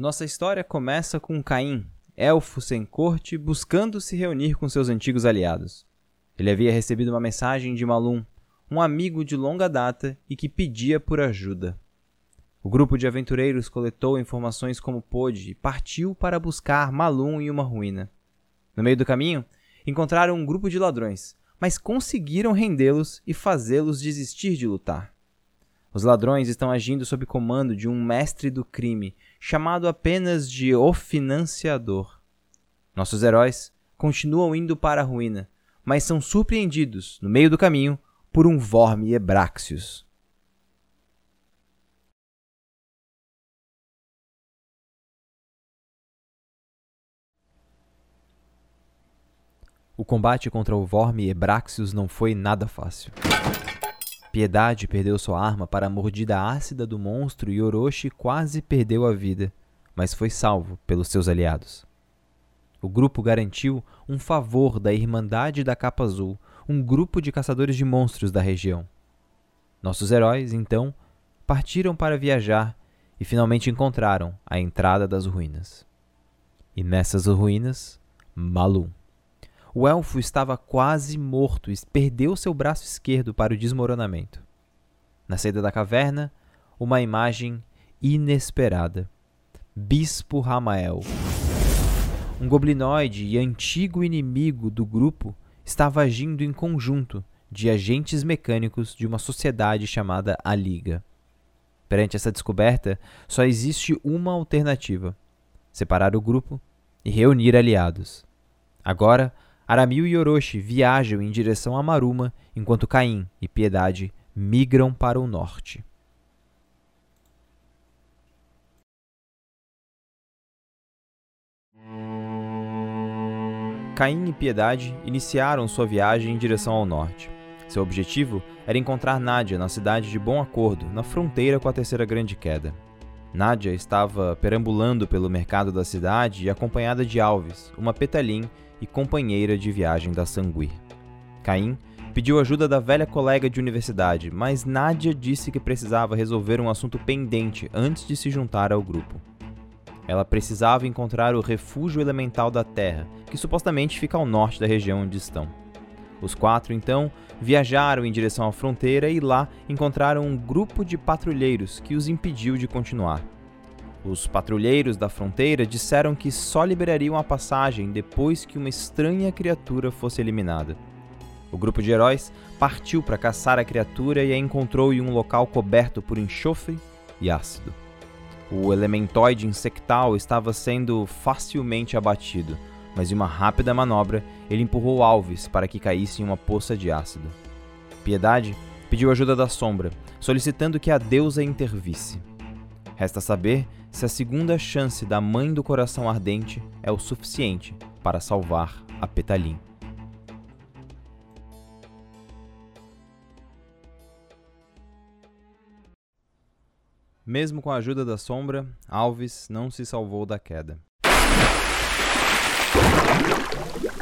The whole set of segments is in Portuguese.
Nossa história começa com Caim, elfo sem corte, buscando se reunir com seus antigos aliados. Ele havia recebido uma mensagem de Malum, um amigo de longa data e que pedia por ajuda. O grupo de aventureiros coletou informações como pôde e partiu para buscar Malum em uma ruína. No meio do caminho, encontraram um grupo de ladrões, mas conseguiram rendê-los e fazê-los desistir de lutar. Os ladrões estão agindo sob comando de um mestre do crime, chamado apenas de O Financiador. Nossos heróis continuam indo para a ruína, mas são surpreendidos, no meio do caminho, por um Vorme Hebraxius. O combate contra o Vorme Hebraxius não foi nada fácil. Piedade perdeu sua arma para a mordida ácida do monstro e Orochi quase perdeu a vida, mas foi salvo pelos seus aliados. O grupo garantiu um favor da Irmandade da Capa Azul, um grupo de caçadores de monstros da região. Nossos heróis, então, partiram para viajar e finalmente encontraram a entrada das ruínas. E nessas ruínas, Malum. O elfo estava quase morto e perdeu seu braço esquerdo para o desmoronamento. Na saída da caverna, uma imagem inesperada. Bispo Ramael. Um goblinoide e antigo inimigo do grupo estava agindo em conjunto de agentes mecânicos de uma sociedade chamada A Liga. Perante essa descoberta, só existe uma alternativa: separar o grupo e reunir aliados. Agora, Aramil e Orochi viajam em direção a Maruma, enquanto Caim e Piedade migram para o norte. Caim e Piedade iniciaram sua viagem em direção ao norte. Seu objetivo era encontrar Nádia na cidade de Bom Acordo, na fronteira com a Terceira Grande Queda. Nádia estava perambulando pelo mercado da cidade acompanhada de Alves, uma petalim e companheira de viagem da Sangui. Caim pediu ajuda da velha colega de universidade, mas Nádia disse que precisava resolver um assunto pendente antes de se juntar ao grupo. Ela precisava encontrar o refúgio elemental da Terra, que supostamente fica ao norte da região onde estão. Os quatro, então, viajaram em direção à fronteira e lá encontraram um grupo de patrulheiros que os impediu de continuar. Os patrulheiros da fronteira disseram que só liberariam a passagem depois que uma estranha criatura fosse eliminada. O grupo de heróis partiu para caçar a criatura e a encontrou em um local coberto por enxofre e ácido. O elementoide insectal estava sendo facilmente abatido, mas em uma rápida manobra ele empurrou Alves para que caísse em uma poça de ácido. Piedade pediu ajuda da sombra, solicitando que a deusa intervisse. Resta saber se a segunda chance da mãe do coração ardente é o suficiente para salvar a Petalim. Mesmo com a ajuda da sombra, Alves não se salvou da queda.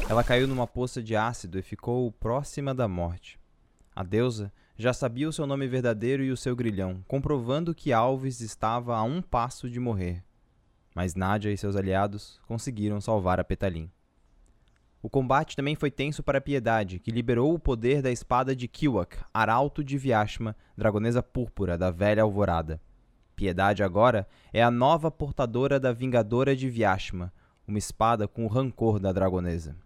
Ela caiu numa poça de ácido e ficou próxima da morte. A deusa já sabia o seu nome verdadeiro e o seu grilhão, comprovando que Alves estava a um passo de morrer. Mas Nádia e seus aliados conseguiram salvar a Petalim. O combate também foi tenso para Piedade, que liberou o poder da espada de Kiwak, arauto de Viashma, dragonesa púrpura da velha alvorada. Piedade agora é a nova portadora da Vingadora de Viashma, uma espada com o rancor da dragonesa.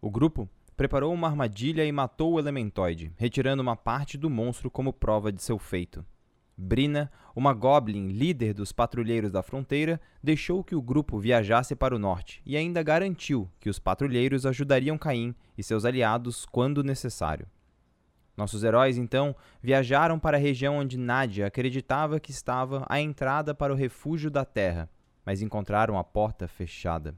O grupo preparou uma armadilha e matou o Elementoide, retirando uma parte do monstro como prova de seu feito. Brina, uma goblin líder dos patrulheiros da fronteira, deixou que o grupo viajasse para o norte e ainda garantiu que os patrulheiros ajudariam Caim e seus aliados quando necessário. Nossos heróis, então, viajaram para a região onde Nadia acreditava que estava a entrada para o refúgio da Terra, mas encontraram a porta fechada.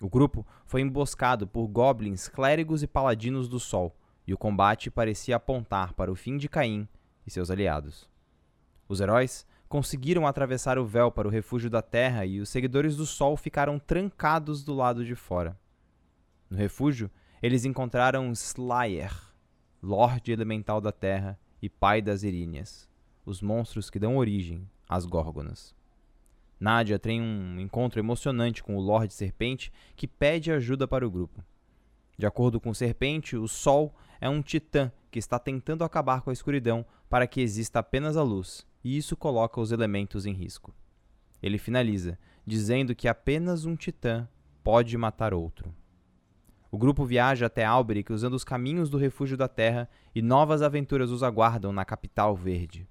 O grupo foi emboscado por goblins, clérigos e paladinos do Sol, e o combate parecia apontar para o fim de Caim e seus aliados. Os heróis conseguiram atravessar o véu para o refúgio da Terra e os seguidores do Sol ficaram trancados do lado de fora. No refúgio, eles encontraram Slayer, Lorde Elemental da Terra e Pai das Iríneas, os monstros que dão origem às Górgonas. Nadia tem um encontro emocionante com o Lorde Serpente, que pede ajuda para o grupo. De acordo com o Serpente, o Sol é um titã que está tentando acabar com a escuridão para que exista apenas a luz, e isso coloca os elementos em risco. Ele finaliza, dizendo que apenas um titã pode matar outro. O grupo viaja até Alberic usando os caminhos do refúgio da Terra e novas aventuras os aguardam na capital verde.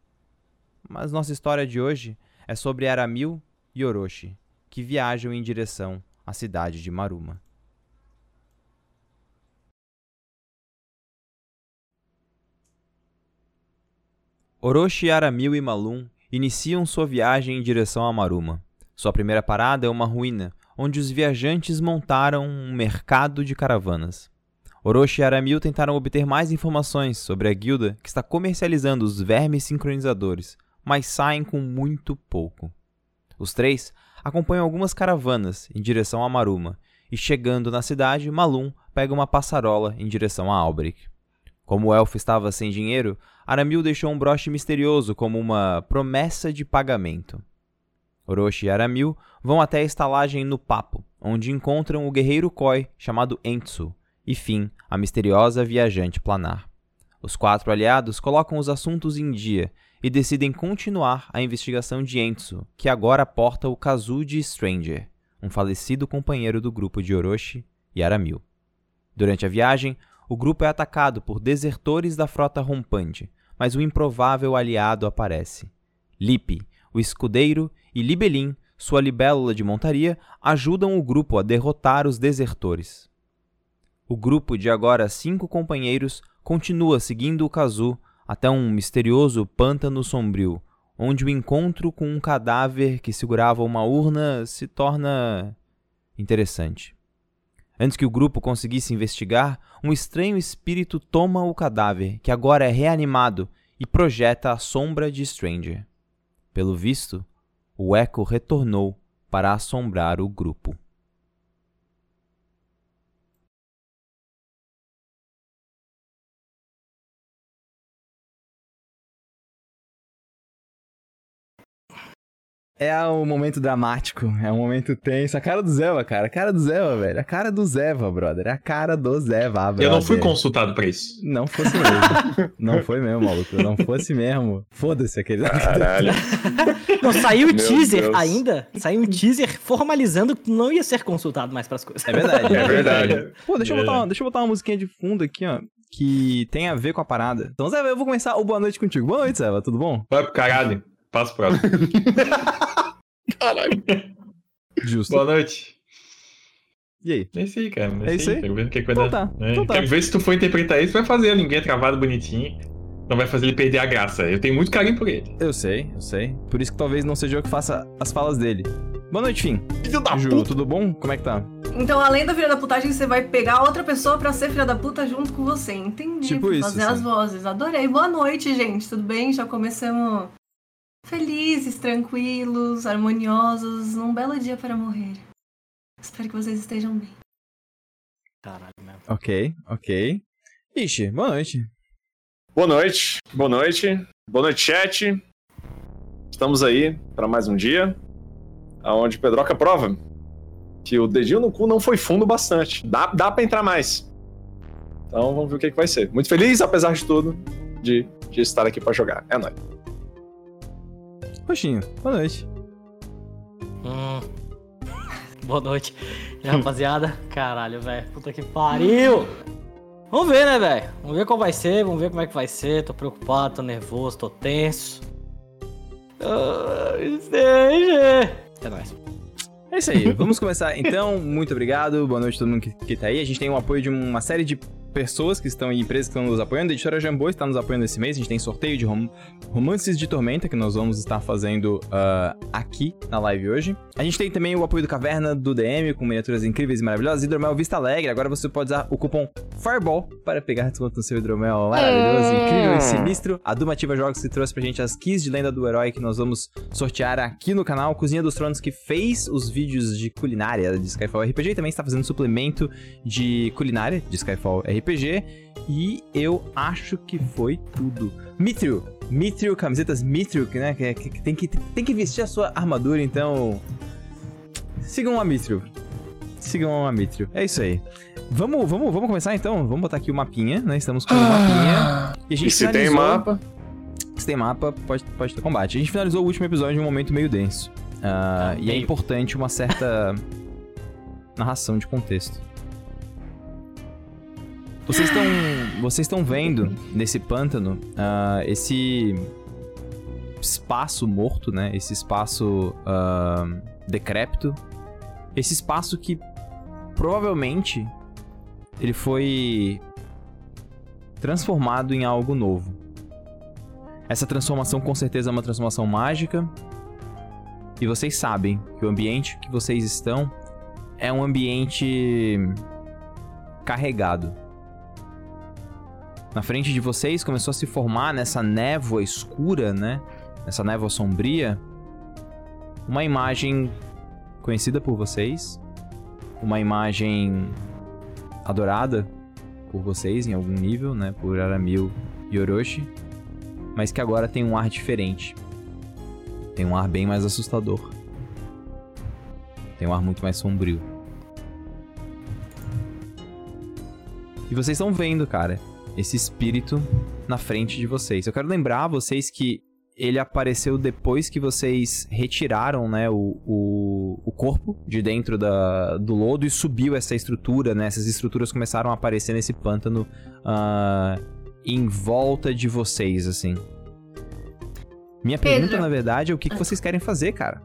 Mas nossa história de hoje é sobre Aramil e Orochi, que viajam em direção à cidade de Maruma. Orochi, Aramil e Malum iniciam sua viagem em direção a Maruma. Sua primeira parada é uma ruína, onde os viajantes montaram um mercado de caravanas. Orochi e Aramil tentaram obter mais informações sobre a guilda que está comercializando os vermes sincronizadores, mas saem com muito pouco. Os três acompanham algumas caravanas em direção a Maruma, e chegando na cidade, Malum pega uma passarola em direção a Alberic. Como o elfo estava sem dinheiro, Aramil deixou um broche misterioso como uma promessa de pagamento. Orochi e Aramil vão até a estalagem no Papo, onde encontram o guerreiro Koi chamado Entsu, e Fim, a misteriosa viajante planar. Os quatro aliados colocam os assuntos em dia e decidem continuar a investigação de Entsu, que agora porta o Kazuji Stranger, um falecido companheiro do grupo de Orochi e Aramil. Durante a viagem, o grupo é atacado por desertores da frota rompante, mas um improvável aliado aparece. Lipe, o escudeiro, e Libelin, sua libélula de montaria, ajudam o grupo a derrotar os desertores. O grupo de agora cinco companheiros continua seguindo o Kazu até um misterioso pântano sombrio, onde o encontro com um cadáver que segurava uma urna se torna interessante. Antes que o grupo conseguisse investigar, um estranho espírito toma o cadáver, que agora é reanimado, e projeta a sombra de Stranger. Pelo visto, o eco retornou para assombrar o grupo. É o momento dramático, é um momento tenso. A cara do Zeva, cara. A cara do Zeva, velho. A cara do Zeva, brother. A cara do Zeva, brother. Eu não fui consultado pra isso. Não fosse mesmo. não foi mesmo, maluco. Não fosse mesmo. Foda-se aquele. Caralho. não, saiu o teaser Deus. ainda. Saiu um teaser formalizando que não ia ser consultado mais pras coisas. É verdade. É verdade. Pô, deixa eu, É. botar uma, deixa eu botar uma musiquinha de fundo aqui, ó. Que tem a ver com a parada. Então, Zeva, eu vou começar o boa noite contigo. Boa noite, Zeva. Tudo bom? Vai pro caralho. Passa pro próximo. Caralho. Justo. Boa noite. E aí? É isso aí, cara. É isso aí? Quero ver que Então tá, É, então tá. Quero ver se tu for interpretar isso, vai fazer a linguinha travada bonitinho. Não vai fazer ele perder a graça. Eu tenho muito carinho por ele. Eu sei, eu sei. Por isso que talvez não seja eu que faça as falas dele. Boa noite, Fim. Filho da Ju, tudo bom? Como é que tá? Então, além da filha da putagem, você vai pegar outra pessoa pra ser filha da puta junto com você. Entendi. Tipo isso, Fazer sim. as vozes. Adorei. Boa noite, gente. Tudo bem? Já começamos felizes, tranquilos, harmoniosos. Um belo dia para morrer. Espero que vocês estejam bem. Caralho, mesmo. Ok, ok. Ixi, boa noite. Boa noite, boa noite, boa noite, chat. Estamos aí para mais um dia, aonde Pedroca prova que o dedinho no cu não foi fundo bastante. Dá, dá para entrar mais. Então vamos ver o que, que vai ser. Muito feliz, apesar de tudo, de, de estar aqui para jogar. É nóis. Roxinho, boa noite. Hum. Boa noite. E rapaziada? Caralho, velho. Puta que pariu! Vamos ver, né, velho? Vamos ver qual vai ser, vamos ver como é que vai ser. Tô preocupado, tô nervoso, tô tenso. Ah, Stranger! É nóis. É isso aí, vamos começar então. Muito obrigado, boa noite a todo mundo que, que tá aí. A gente tem o apoio de uma série de pessoas que estão em empresas que estão nos apoiando. A editora Jambô está nos apoiando esse mês. A gente tem sorteio de rom- Romances de Tormenta que nós vamos estar fazendo ah, aqui na live hoje. A gente tem também o apoio do Caverna do DM com miniaturas incríveis e maravilhosas. Hidromel Vista Alegre. Agora você pode usar o cupom Fireball para pegar desconto no seu hidromel maravilhoso, incrível e sinistro. A Dumativa Jogos que trouxe pra gente as keys de lenda do herói que nós vamos sortear aqui no canal. Cozinha dos Tronos que fez os vídeos de culinária de Skyfall RPG e também está fazendo suplemento de culinária de Skyfall RPG. RPG. E eu acho que foi tudo. Mithril, Mithril, camisetas Mithril, né? Que, que, que tem, que tem que vestir a sua armadura, então. Sigam a Mithril. Sigam a Mithril. É isso aí. Vamos, vamos, vamos começar então? Vamos botar aqui o mapinha, né? Estamos com o mapinha. E a gente E se tem finalizou- mapa? Se tem mapa, pode, pode ter combate. A gente finalizou o último episódio em um momento meio denso. Ah, Ah, e é importante uma certa narração de contexto. Vocês estão vocês estão vendo nesse pântano ah, esse espaço morto, né? Esse espaço ah, decrépito. Esse espaço que provavelmente ele foi transformado em algo novo. Essa transformação com certeza é uma transformação mágica. E vocês sabem que o ambiente que vocês estão é um ambiente carregado. Na frente de vocês começou a se formar nessa névoa escura, né? Nessa névoa sombria, uma imagem conhecida por vocês, uma imagem adorada por vocês em algum nível, né? Por Aramil e Orochi, mas que agora tem um ar diferente. Tem um ar bem mais assustador. Tem um ar muito mais sombrio. E vocês estão vendo, cara, esse espírito na frente de vocês. Eu quero lembrar vocês que ele apareceu depois que vocês retiraram, né, o, o, o corpo de dentro da, do lodo e subiu essa estrutura, né? Essas estruturas começaram a aparecer nesse pântano ah, em volta de vocês, assim. Minha pergunta, Pedro. na verdade, é o que, que vocês querem fazer, cara?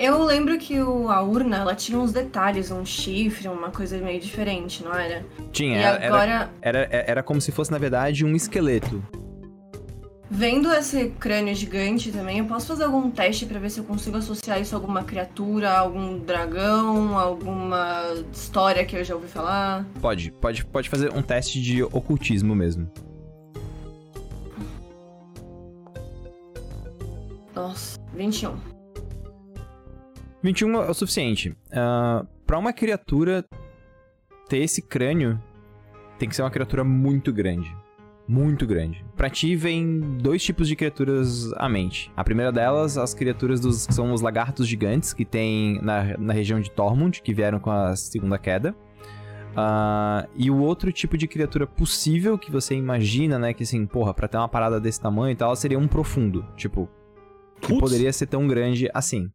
Eu lembro que o, a urna, ela tinha uns detalhes, um chifre, uma coisa meio diferente, não era? Tinha, e era, agora, era, era, era como se fosse, na verdade, um esqueleto. vendo esse crânio gigante também, eu posso fazer algum teste pra ver se eu consigo associar isso a alguma criatura, algum dragão, alguma história que eu já ouvi falar? Pode, pode, pode fazer um teste de ocultismo mesmo. Nossa, 21. 21 é o suficiente. Ah, pra uma criatura ter esse crânio, tem que ser uma criatura muito grande. Muito grande. Pra ti, vem dois tipos de criaturas à mente. A primeira delas, as criaturas dos que são os lagartos gigantes, que tem na, na região de Tormund, que vieram com a segunda queda. Ah, e o outro tipo de criatura possível que você imagina, né? Que assim, porra, pra ter uma parada desse tamanho e tal, seria um profundo. Tipo, que Putz. poderia ser tão grande assim.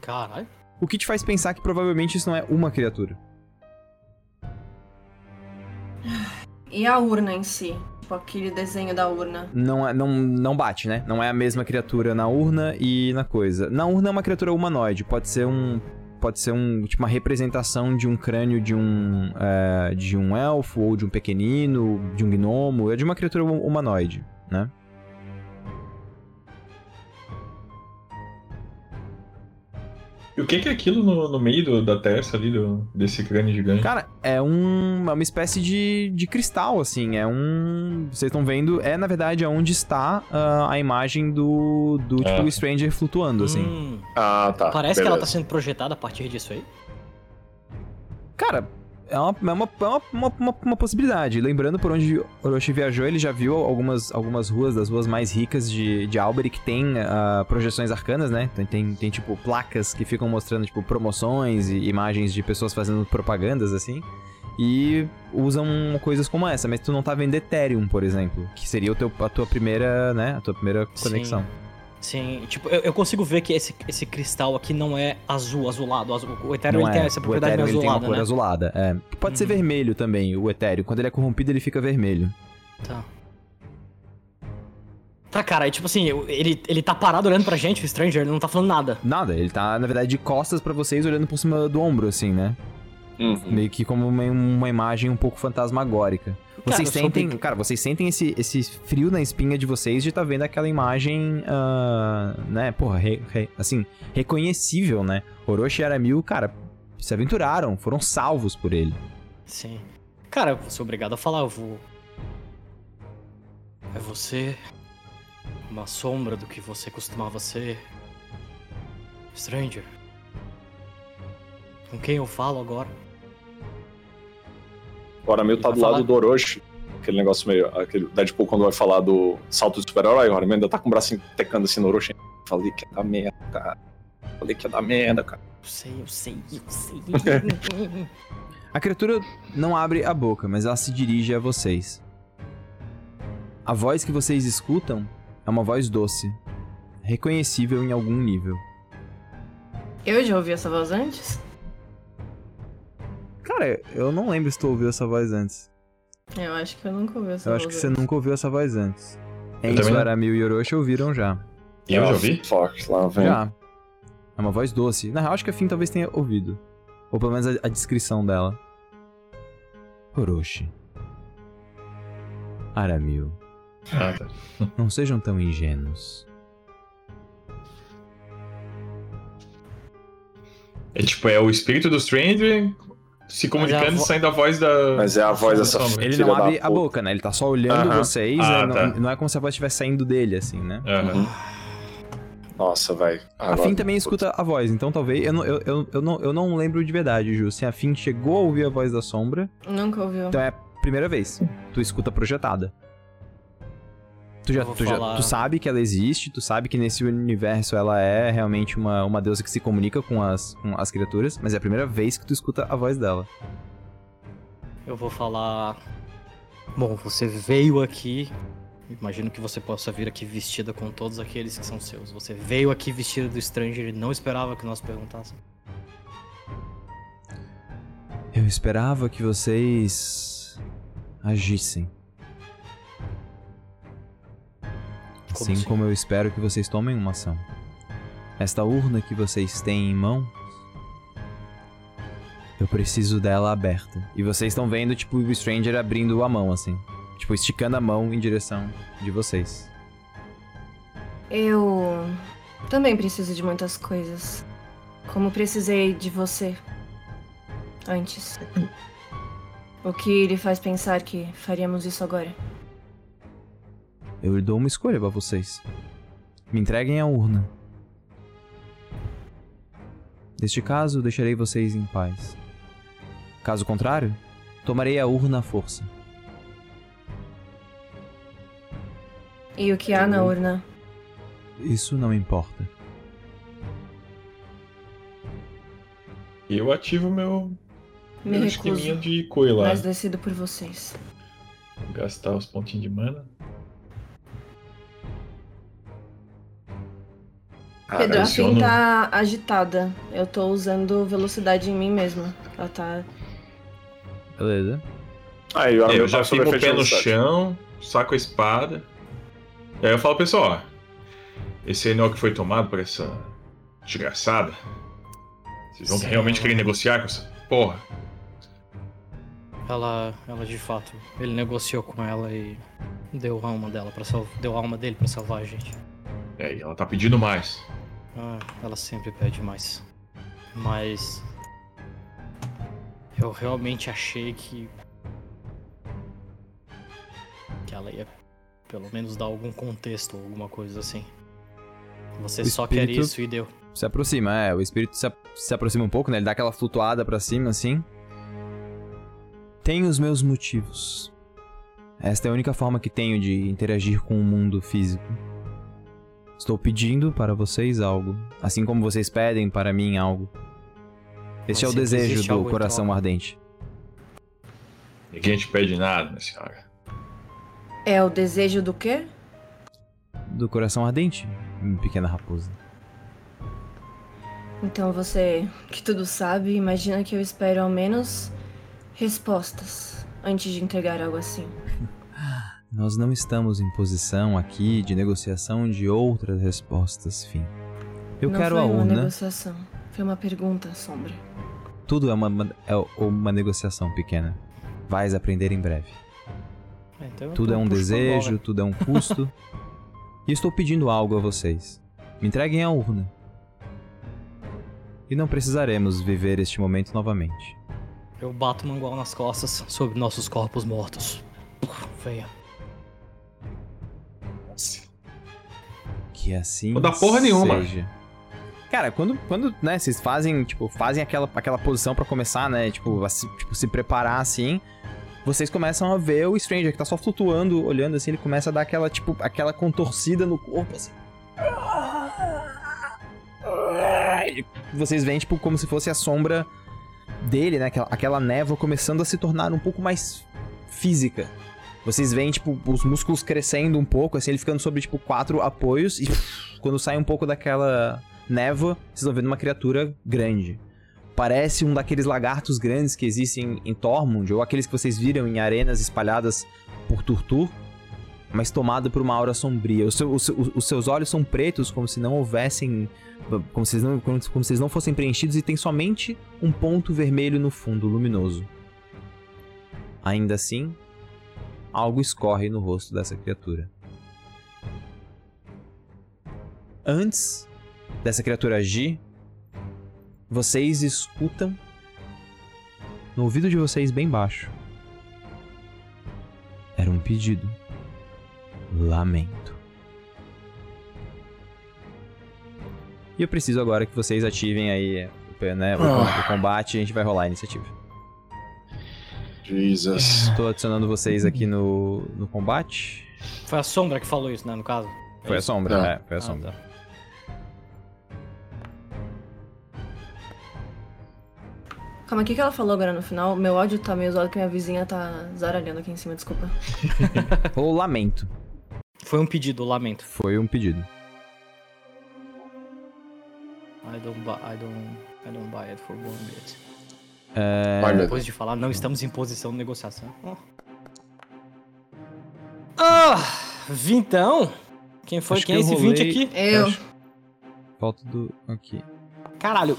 Caralho. O que te faz pensar que provavelmente isso não é uma criatura? E a urna em si? Tipo, aquele desenho da urna. Não, é, não, não bate, né? Não é a mesma criatura na urna e na coisa. Na urna é uma criatura humanoide. Pode ser um. Pode ser um. Tipo, uma representação de um crânio de um. é, de um elfo, ou de um pequenino, de um gnomo. É de uma criatura hum- humanoide, né? E o que que é aquilo no, no meio do- da testa ali, do, desse crânio gigante? Cara, é um, é uma espécie de, de cristal, assim. É um. Vocês estão vendo, é na verdade onde está ah, a imagem do. do tipo Ah. Stranger flutuando, assim. Hum, Ah, tá. parece que ela tá beleza. sendo projetada a partir disso aí. Cara, é uma, é uma, é uma, uma, uma- uma possibilidade. Lembrando por onde Orochi viajou, ele já viu algumas, algumas ruas, das ruas mais ricas de, de Alberi, que tem ah, projeções arcanas, né? Tem, tem, tem, tipo, placas que ficam mostrando, tipo, promoções e imagens de pessoas fazendo propagandas, assim. E usam coisas como essa, mas tu não tá vendo Ethereum, por exemplo, que seria o teu, a tua primeira, né? A tua primeira conexão. Sim, tipo, eu, eu consigo ver que esse, esse cristal aqui não é azul, azulado. azul- o Ethereum Não ele tem é. essa o propriedade Ethereum meio ele tem uma azulada, cor né? azulada, é. Pode ser Uhum. vermelho também, o Ethereum. Quando ele é corrompido, ele fica vermelho. Tá. Tá, cara, e tipo assim, ele, ele tá parado olhando pra gente, o Stranger, ele não tá falando nada. Nada, ele tá, na verdade, de costas pra vocês, olhando por cima do ombro, assim, né? Uhum. Meio que como uma, uma imagem um pouco fantasmagórica. Cara, Vocês sou sentem, cara, vocês sentem esse, esse frio na espinha de vocês de estar vendo aquela imagem, ah, né, porra, re- re- assim, reconhecível, né? Orochi e Aramil, cara, se aventuraram, foram salvos por ele. Sim. Cara, eu vou ser obrigado a falar, eu vou. É você. Uma sombra do que você costumava ser. Stranger. Com quem eu falo agora? O Aramil tá do vai lado falar- do Orochi. Aquele negócio meio. Aquele Deadpool quando vai falar do salto do super-herói, o Aramil ainda tá com o bracinho tecando assim no Orochi. Falei que ia dar merda, cara. Falei que ia dar merda, cara. Eu sei, eu sei, eu sei. A criatura não abre a boca, mas ela se dirige a vocês. A voz que vocês escutam é uma voz doce, reconhecível em algum nível. Eu já ouvi essa voz antes? Cara, eu não lembro se tu ouviu essa voz antes. Eu acho que eu nunca ouvi essa Eu voz acho que você antes. nunca ouviu essa voz antes. Eu Enzo. Aramil e Orochi ouviram já. E eu já ouvi? Fuck, lá vem. Já. É uma voz doce. Na real, acho que a Finn talvez tenha ouvido. Ou pelo menos a, a descrição dela. Orochi. Aramil. Ah, tá. Não sejam tão ingênuos. É tipo, é o espírito do Stranger se comunicando a e vo- saindo a voz da. Mas é a voz dessa Sombra. Ele não abre a boca, né? Ele tá só olhando Aham. vocês. Ah, né? não, tá. não é como se a voz estivesse saindo dele, assim, né? Aham. Nossa, velho. A Finn também escuta a voz, então talvez. Eu não, eu, eu, eu, não, eu não lembro de verdade, Ju. Se a Finn chegou a ouvir a voz da sombra, Nunca ouviu. então é a primeira vez. Tu escuta projetada. Tu, já, tu, já, falar- tu sabe que ela existe, tu sabe que nesse universo ela é realmente uma, uma deusa que se comunica com as, com as criaturas, mas é a primeira vez que tu escuta a voz dela. Eu vou falar. Bom, você veio aqui. Imagino que você possa vir aqui vestida com todos aqueles que são seus. Você veio aqui vestida do Stranger e não esperava que nós perguntássemos. Eu esperava que vocês agissem. Assim assim? como eu espero que vocês tomem uma ação. Esta urna que vocês têm em mão, eu preciso dela aberta. E vocês estão vendo, tipo, o Stranger abrindo a mão, assim. Tipo, esticando a mão em direção de vocês. Eu também preciso de muitas coisas. Como precisei de você antes. O que lhe faz pensar que faríamos isso agora? Eu lhe dou uma escolha pra vocês. Me entreguem a urna. Neste caso, deixarei vocês em paz. Caso contrário, tomarei a urna à força. E o que há na urna? Isso não importa. E eu ativo meu, Me meu esqueminha de coi lá. Mas decido por vocês. Gastar os pontinhos de mana. Pedro, a Fim tá agitada. Eu tô usando velocidade em mim mesma. Ela tá. Beleza? Aí, É, Aramil eu já fico o pé no chão, saco a espada. E aí eu falo, pessoal, ó, esse o que foi tomado por essa desgraçada. Vocês vão Sim. realmente querer negociar com essa porra? Ela, ela de fato, ele negociou com ela e deu a alma dela para salvar, deu a alma dele pra salvar a gente. É, e ela tá pedindo mais. Ah, ela sempre pede mais. Mas eu realmente achei que que ela ia pelo menos dar algum contexto ou alguma coisa assim. Você O só quer isso e deu. Se aproxima, é. O espírito se, a- se aproxima um pouco, né? Ele dá aquela flutuada pra cima, assim. Tenho os meus motivos. Esta é a única forma que tenho de interagir com o mundo físico. Estou pedindo para vocês algo, assim como vocês pedem para mim algo. Este Mas é o desejo do coração troca. ardente. Ninguém te pede nada, minha senhora. É o desejo do quê? Do coração ardente, pequena raposa. Então você, que tudo sabe, imagina que eu espero ao menos respostas antes de entregar algo assim. Nós não estamos em posição aqui de negociação de outras respostas, fim. Eu Não quero foi a uma urna. negociação. Foi uma pergunta, Sombra. Tudo é uma, é uma negociação pequena. Vais aprender em breve. É, então Tudo é um desejo, bola. tudo é um custo. e estou pedindo algo a vocês. Me entreguem a urna. E não precisaremos viver este momento novamente. Eu bato o mangual nas costas sobre nossos corpos mortos. Venha. Que assim Não dá porra nenhuma. seja. Cara, quando, quando né, vocês fazem, tipo, fazem aquela, aquela posição pra começar, né, tipo, assim, tipo, se preparar assim, vocês começam a ver o Stranger que tá só flutuando, olhando assim, ele começa a dar aquela, tipo, aquela contorcida no corpo, assim. Vocês veem, tipo, como se fosse a sombra dele, né? Aquela, aquela névoa começando a se tornar um pouco mais física. Vocês veem, tipo, os músculos crescendo um pouco, assim, ele ficando sobre, tipo, quatro apoios. E quando sai um pouco daquela névoa, vocês vão vendo uma criatura grande. Parece um daqueles lagartos grandes que existem em Tormund, ou aqueles que vocês viram em arenas espalhadas por Turtur, mas tomado por uma aura sombria. Os, seu, os, os seus olhos são pretos, como se não houvessem. Como se, não, como, como se eles não fossem preenchidos, e tem somente um ponto vermelho no fundo, luminoso. Ainda assim, algo escorre no rosto dessa criatura. Antes dessa criatura agir, vocês escutam no ouvido de vocês bem baixo. Era um pedido. Lamento. E eu preciso agora que vocês ativem aí né, o, o combate e a gente vai rolar a iniciativa. Jesus. Estou adicionando vocês aqui no, no combate. Foi a sombra que falou isso, né, no caso? Foi a sombra, Tá. é, foi a Ah, sombra. tá. Calma, o que, que ela falou agora no final? Meu áudio tá meio zoado que minha vizinha tá zaralhando aqui em cima, desculpa. Ou lamento. Foi um pedido, lamento. Foi um pedido. I don't buy, I don't, I don't buy it for one bit. É, Depois de falar, não estamos em posição de negociação. Ah, vintão? Quem foi? Acho Quem é esse 20 rolei- aqui? Eu. Acho- Falta do. Aqui. Caralho.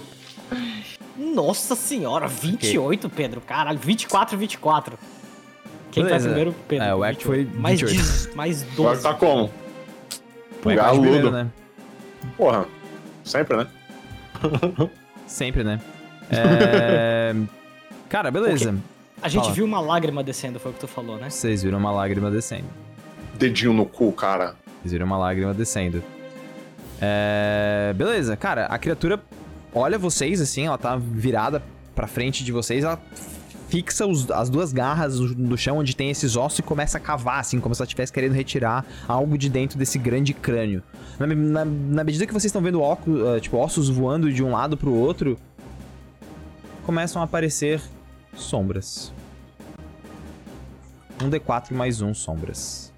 Nossa senhora, 28, Pedro. Caralho, 24, 24. Quem Beleza. tá primeiro, Pedro? É, o Eco foi 28. Mais, 28. 10, mais Agora 12. tá como? O Eco acho Galudo. primeiro, né? Porra. Sempre, né? Sempre, né? É... Cara, beleza. A gente Fala. viu uma lágrima descendo, foi o que tu falou, né? Vocês viram uma lágrima descendo. Dedinho no cu, cara. Vocês viram uma lágrima descendo. É... Beleza, cara, a criatura olha vocês assim, ela tá virada pra frente de vocês, ela fixa os- as duas garras no, chão onde tem esses ossos e começa a cavar, assim, como se ela estivesse querendo retirar algo de dentro desse grande crânio. Na, na- na medida que vocês estão vendo óculos, ah, tipo, ossos voando de um lado pro outro, começam a aparecer sombras. Um D4 mais um sombras.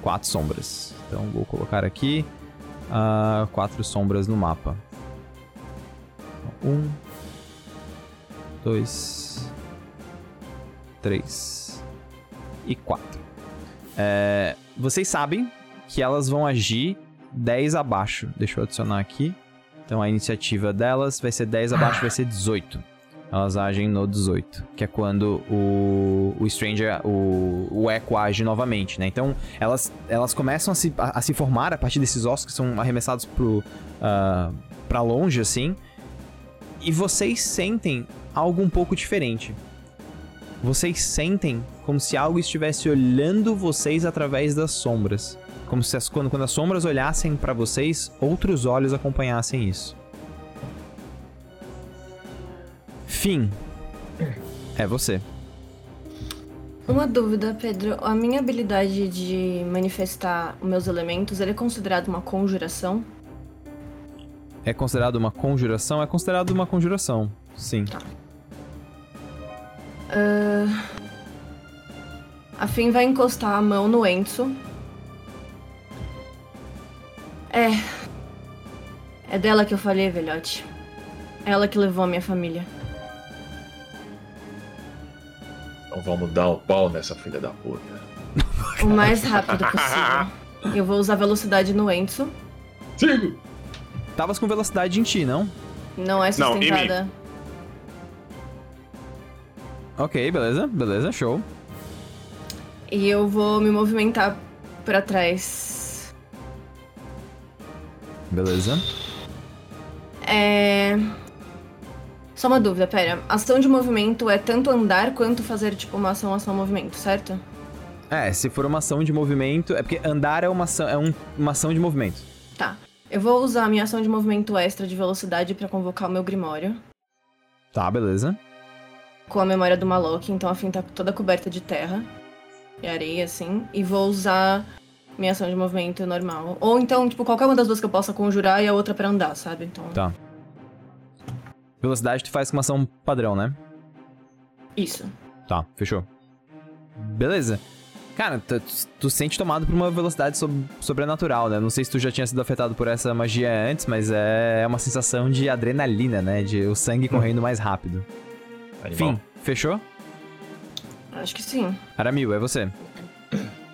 Quatro sombras. Então vou colocar aqui ah, quatro sombras no mapa. Um, dois, três e quatro. É, vocês sabem que elas vão agir 10 abaixo. Deixa eu adicionar aqui. Então a iniciativa delas vai ser 10 abaixo, vai ser 18. Elas agem no 18, que é quando o, o Stranger, o, o Echo age novamente, né? Então elas, elas começam a se, a, a se formar a partir desses ossos que são arremessados pro, ah, pra longe, assim. E vocês sentem algo um pouco diferente. Vocês sentem como se algo estivesse olhando vocês através das sombras. Como se as, quando, quando as sombras olhassem pra vocês, outros olhos acompanhassem isso. Fim. É você. Uma dúvida, Pedro. A minha habilidade de manifestar meus elementos, ele é considerado uma conjuração? É considerado uma conjuração? É considerado uma conjuração, sim. Ah, A Fim vai encostar a mão no Enzo. É. É dela que eu falei, velhote. Ela que levou a minha família. Vamos dar o pau nessa filha da puta. O mais rápido possível. Eu vou usar velocidade no Enzo. Sigo! Tavas com velocidade em ti, não? Não é Não, em mim. sustentada. Ok, beleza, beleza, show. E eu vou me movimentar pra trás. Beleza. É. Só uma dúvida, pera. Ação de movimento é tanto andar quanto fazer, tipo, uma ação, ação, movimento, certo? É, se for uma ação de movimento. É porque andar é uma ação, é um- uma ação de movimento. Tá. Eu vou usar a minha ação de movimento extra de velocidade pra convocar o meu Grimório. Tá, beleza. com a memória do Malok, então a Fim tá toda coberta de terra e areia, assim. E vou usar minha ação de movimento normal. Ou então, tipo, qualquer uma das duas que eu possa conjurar e a outra pra andar, sabe? Então. Tá. Velocidade tu faz com uma ação padrão, né? Isso. Tá, fechou. Beleza. Cara, tu, tu sente tomado por uma velocidade sob- sobrenatural, né? Não sei se tu já tinha sido afetado por essa magia antes, mas é uma sensação de adrenalina, né? De o sangue correndo mais rápido. Enfim, fechou? Acho que sim. Aramil, é você.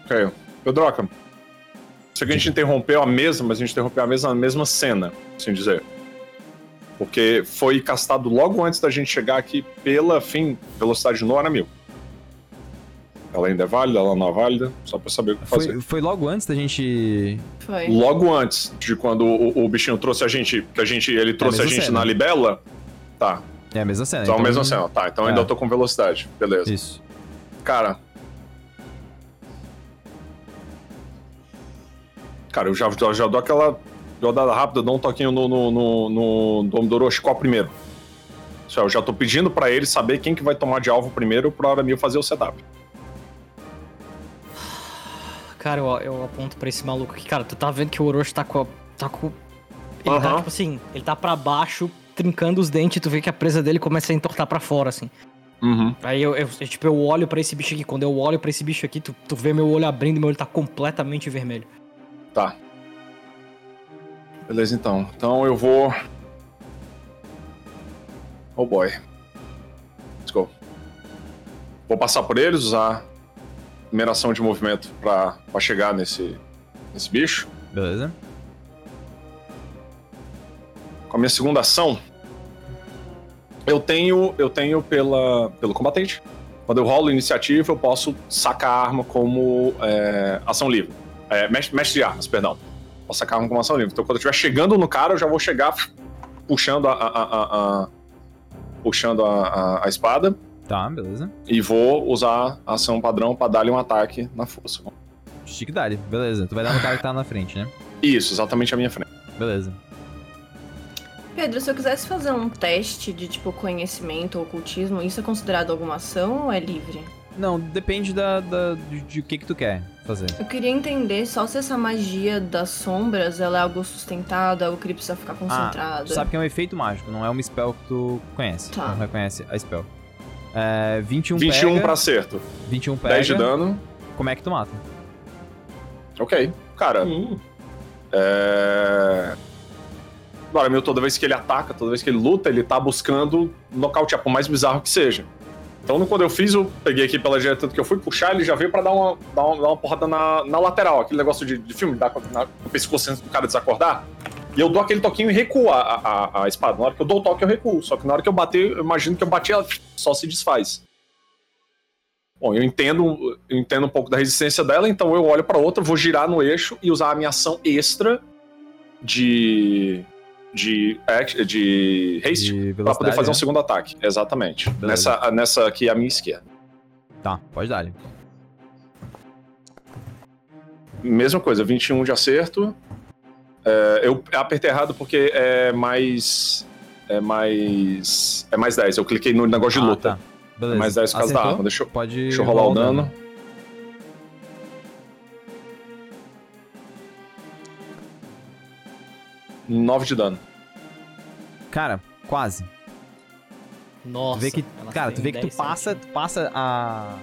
Ok. Pedroca. Sei que a gente interrompeu a mesa, mas a gente interrompeu a mesa na mesma cena, assim dizer. Porque foi castado logo antes da gente chegar aqui pela, fim, velocidade no Aramil. Ela ainda é válida, ela não é válida, só pra saber o que fazer. Foi, foi logo antes da gente. Foi. Logo antes de quando o, o bichinho trouxe a gente, que a gente, ele trouxe a mesma gente cena. na libela. Tá, É a mesma cena. então, a mesma cena. Tá, então ainda É. eu tô com velocidade. Beleza. Isso. Cara. Cara, eu já, já, já dou aquela jogada rápida, dou um toquinho no, no, no, no Dom do Orochi, qual primeiro? Eu já tô pedindo pra ele saber quem que vai tomar de alvo primeiro pra hora mil fazer o setup. Cara, eu, eu aponto pra esse maluco aqui. Cara, tu tá vendo que o Orochi tá com. a- Tá com. Ele tá, Aham. tipo assim, ele tá pra baixo, trincando os dentes, e tu vê que a presa dele começa a entortar pra fora, assim. Uhum. Aí eu, eu- tipo, eu olho pra esse bicho aqui. Quando eu olho pra esse bicho aqui, tu, tu vê meu olho abrindo e meu olho tá completamente vermelho. Tá. Beleza, então. Então eu vou. Oh boy. Let's go. Vou passar por eles, usar primeira ação de movimento pra, pra chegar nesse, nesse bicho. Beleza. Com a minha segunda ação, eu tenho eu tenho pela, pelo combatente. Quando eu rolo iniciativa, eu posso sacar a arma como é, ação livre. É, mestre, mestre de armas, perdão. Posso sacar como ação livre. Então, quando eu estiver chegando no cara, eu já vou chegar puxando a, a- a- a- a- puxando a, a- a espada Tá, beleza. e vou usar a ação padrão pra dar-lhe um ataque na força. Chique Dali, beleza. Tu vai dar no cara que tá na frente, né? Isso, exatamente a minha frente. Beleza. Pedro, se eu quisesse fazer um teste de tipo conhecimento ou ocultismo, isso é considerado alguma ação ou é livre? Não, depende da, da, de, de o que que tu quer fazer. Eu queria entender só se essa magia das sombras ela é algo sustentado, algo que ele precisa ficar Ah, concentrado. tu sabe que é um efeito mágico, não é uma spell que tu conhece. Tá. Não reconhece a spell. É, 21 21 pega, pra acerto. 21 pega. 10 de dano. Como é que tu mata? Ok. Cara, Uh, É... Agora, meu, toda vez que ele ataca, toda vez que ele luta, ele tá buscando nocautear, por mais bizarro que seja. Então, quando eu fiz, eu peguei aqui pela direita que eu fui puxar, ele já veio pra dar uma, dar uma, dar uma porrada na, na lateral, aquele negócio de, de filme, dar na, no pescoço antes do cara desacordar. E eu dou aquele toquinho e recuo a, a, a espada. Na hora que eu dou o toque, eu recuo. Só que na hora que eu bater, eu imagino que eu bati, ela só se desfaz. Bom, eu entendo, eu entendo um pouco da resistência dela, então eu olho pra outra, vou girar no eixo e usar a minha ação extra de. De. de haste. Pra poder fazer um né? segundo ataque. Exatamente. Beleza. Nessa, nessa aqui à minha esquerda. Tá, pode dar. -lhe. Mesma coisa, 21 de acerto. É, eu apertei errado porque é mais. É mais. É mais 10. Eu cliquei no negócio de Ah, luta. tá. Beleza. É mais 10 por causa da Acertou? arma. Deixa eu, Pode deixa eu rolar o dano. Nove de dano. Cara, quase. Nossa. Tu vê que, cara, tu vê que tu 10 passa, tu passa a.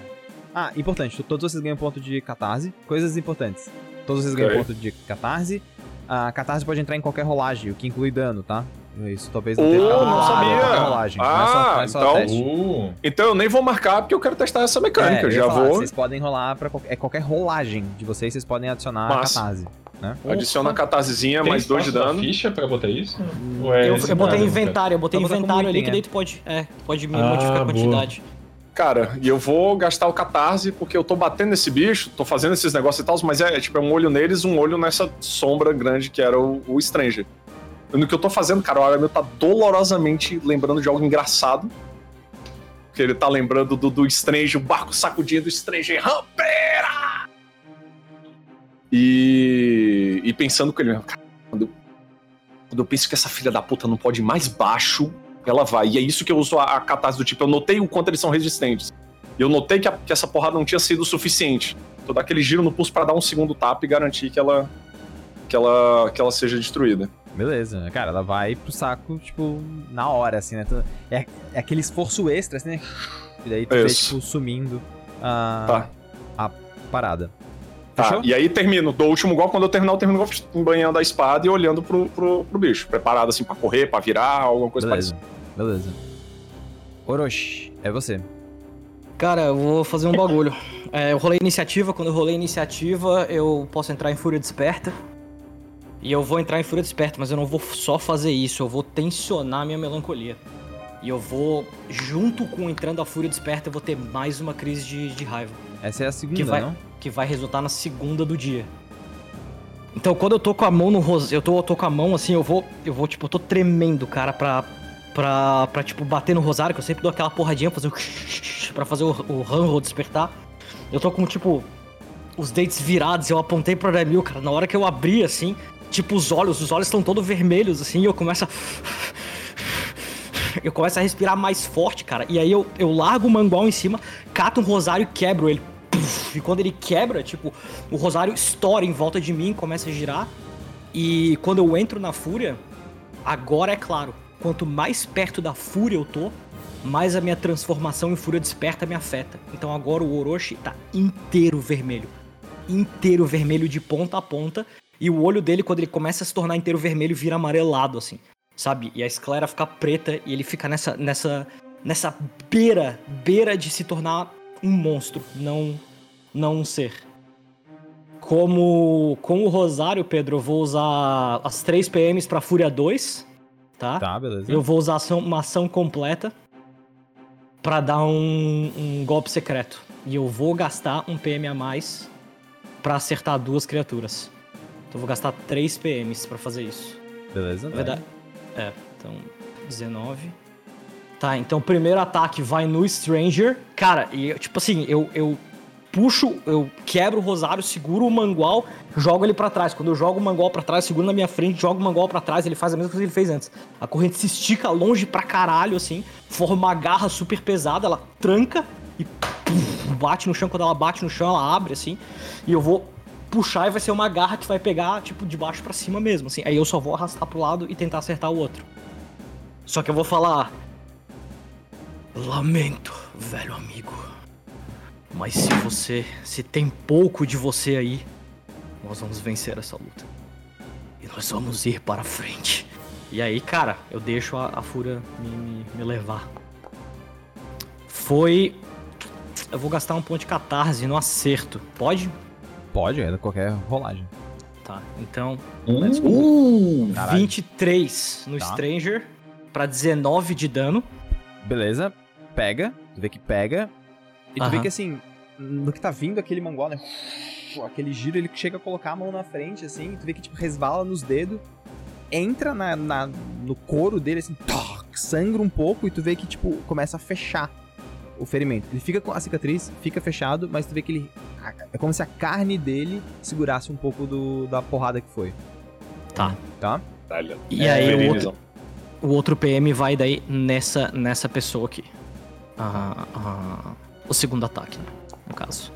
Ah, importante, todos vocês ganham ponto de catarse. Coisas importantes. Todos vocês ganham Ok. ponto de catarse. A catarse pode entrar em qualquer rolagem, o que inclui dano, tá? Isso talvez Oh, não tenha ficado não claro, sabia. qualquer rolagem. não é só, Ah, não é só então- teste. uh, Então eu nem vou marcar porque eu quero testar essa mecânica. É, eu já falar, vou. Vocês podem rolar pra qualquer, é qualquer rolagem de vocês, vocês podem adicionar Massa. a catarse. Adiciona a catarsezinha, mais dois de dano. ficha pra botar isso? Ou é Eu, eu botei inventário, eu botei inventário ali que daí tu pode. É, pode me Ah, modificar a boa. quantidade. Cara, e eu vou gastar o catarse porque eu tô batendo nesse bicho, tô fazendo esses negócios e tal, mas é, é tipo é um olho neles, um olho nessa sombra grande que era o, o Stranger. E no que eu tô fazendo, cara, o Aramil tá dolorosamente lembrando de algo engraçado. Que ele tá lembrando do, do Stranger, o barco sacudindo o Stranger, rampeira! E, e pensando com ele mesmo, cara, quando eu, quando eu penso que essa filha da puta não pode ir mais baixo, ela vai. E é isso que eu uso a, a catarse do tipo, eu notei o quanto eles são resistentes. E eu notei que, a- que essa porrada não tinha sido suficiente. Então dá aquele giro no pulso pra dar um segundo tapa e garantir que ela, que ela, que ela seja destruída. Beleza, cara, ela vai pro saco, tipo, na hora, assim, né? Tu- É, é aquele esforço extra, assim, né? E daí tu vê, tipo, sumindo a, Tá. a parada. Tá, Fechou? e aí termino. Do último golpe, quando eu terminar, eu termino embanhando a espada e olhando pro, pro, pro bicho. Preparado assim pra correr, pra virar, alguma coisa Beleza, parecida. beleza. Orochi, é você. Cara, eu vou fazer um bagulho. É, eu rolei iniciativa, quando eu rolei iniciativa, eu posso entrar em Fúria Desperta. E eu vou entrar em Fúria Desperta, mas eu não vou só fazer isso, eu vou tensionar minha melancolia. E eu vou, junto com entrando a Fúria Desperta, eu vou ter mais uma crise de, de raiva. Essa é a segunda, Que vai, não? Que vai resultar na segunda do dia. Então, quando eu tô com a mão no rosário, eu tô, eu tô com a mão assim, eu vou, eu vou, tipo, eu tô tremendo, cara, pra, pra, pra tipo, bater no rosário, que eu sempre dou aquela porradinha, fazer o pra fazer o, o Hanro despertar. Eu tô com, tipo, os dentes virados, eu apontei pro Aramil, cara, na hora que eu abri, assim, tipo, os olhos, os olhos estão todos vermelhos, assim, e eu começo a... Eu começo a respirar mais forte, cara, e aí eu, eu largo o mangual em cima, cato um rosário e quebro ele. E quando ele quebra, tipo, o rosário estoura em volta de mim, começa a girar. E quando eu entro na fúria, agora é claro, quanto mais perto da fúria eu tô, mais a minha transformação em fúria desperta me afeta. Então agora o Orochi tá inteiro vermelho. Inteiro vermelho de ponta a ponta. E o olho dele, quando ele começa a se tornar inteiro vermelho, vira amarelado, assim. Sabe? E a esclera fica preta e ele fica nessa, nessa, nessa beira, beira de se tornar um monstro, não, não um ser. Como com o Rosário, Pedro, eu vou usar as 3 PMs pra Fúria 2, tá? Tá, beleza. Eu vou usar ação- uma ação completa pra dar um, um golpe secreto. E eu vou gastar um PM a mais pra acertar duas criaturas. Então eu vou gastar 3 PMs pra fazer isso. Beleza, vai. verdade. É, então 19. Tá, então o primeiro ataque vai no Stranger. Cara, e tipo assim, eu, eu puxo, eu quebro o rosário, seguro o mangual, jogo ele pra trás. Quando eu jogo o mangual pra trás, seguro na minha frente, jogo o mangual pra trás, ele faz a mesma coisa que ele fez antes. A corrente se estica longe pra caralho, assim, forma uma garra super pesada, ela tranca e bate no chão. Quando ela bate no chão, ela abre, assim, e eu vou puxar e vai ser uma garra que vai pegar, tipo, de baixo pra cima mesmo, assim. Aí eu só vou arrastar pro lado e tentar acertar o outro. Só que eu vou falar. Lamento, velho amigo. Mas se você. Se tem pouco de você aí, nós vamos vencer essa luta. E nós vamos ir para frente. E aí, cara, eu deixo a, a fúria me, me, me levar. Foi. Eu vou gastar um ponto de catarse no acerto. Pode? Pode, é qualquer rolagem. Tá, então. Uh, Caralho. 23 no Tá. Stranger pra 19 de dano. Beleza, pega, tu vê que pega. E tu vê Aham. que assim, no que tá vindo aquele mangual, né? Pô, Aquele giro, ele chega a colocar a mão na frente, assim, tu vê que tipo, resvala nos dedos, entra na, na- no couro dele, assim, toc, sangra um pouco, e tu vê que, tipo, começa a fechar o ferimento. Ele fica com a cicatriz, fica fechado, mas tu vê que ele. É como se a carne dele segurasse um pouco do, da porrada que foi. Tá. Tá? E aí o outro, o outro PM vai daí nessa, nessa pessoa aqui. Ah, ah, o segundo ataque, né? No caso.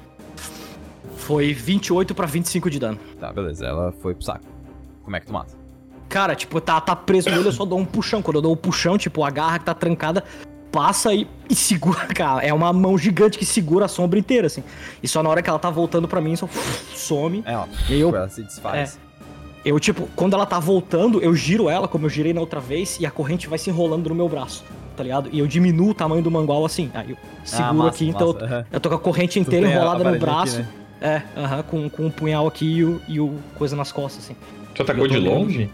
Foi 28 pra 25 de dano. Tá, beleza. Ela foi pro saco. Como é que tu mata? Cara, tipo, tá, tá preso nele, eu só dou um puxão. Quando eu dou o puxão, tipo, a garra que tá trancada passa e, e segura, cara. É uma mão gigante que segura a sombra inteira, assim. E só na hora que ela tá voltando pra mim, só some. É, ó. E aí eu Ela se desfaz. Eu, tipo, quando ela tá voltando, eu giro ela, como eu girei na outra vez, e a corrente vai se enrolando no meu braço, tá ligado? E eu diminuo o tamanho do mangual assim. Aí eu seguro Ah, massa, aqui, então massa, aham. eu tô com a corrente inteira enrolada no braço. aqui, né? É, aham, com, com um punhal aqui e o, e o coisa nas costas, assim. Tu atacou Eu de longe?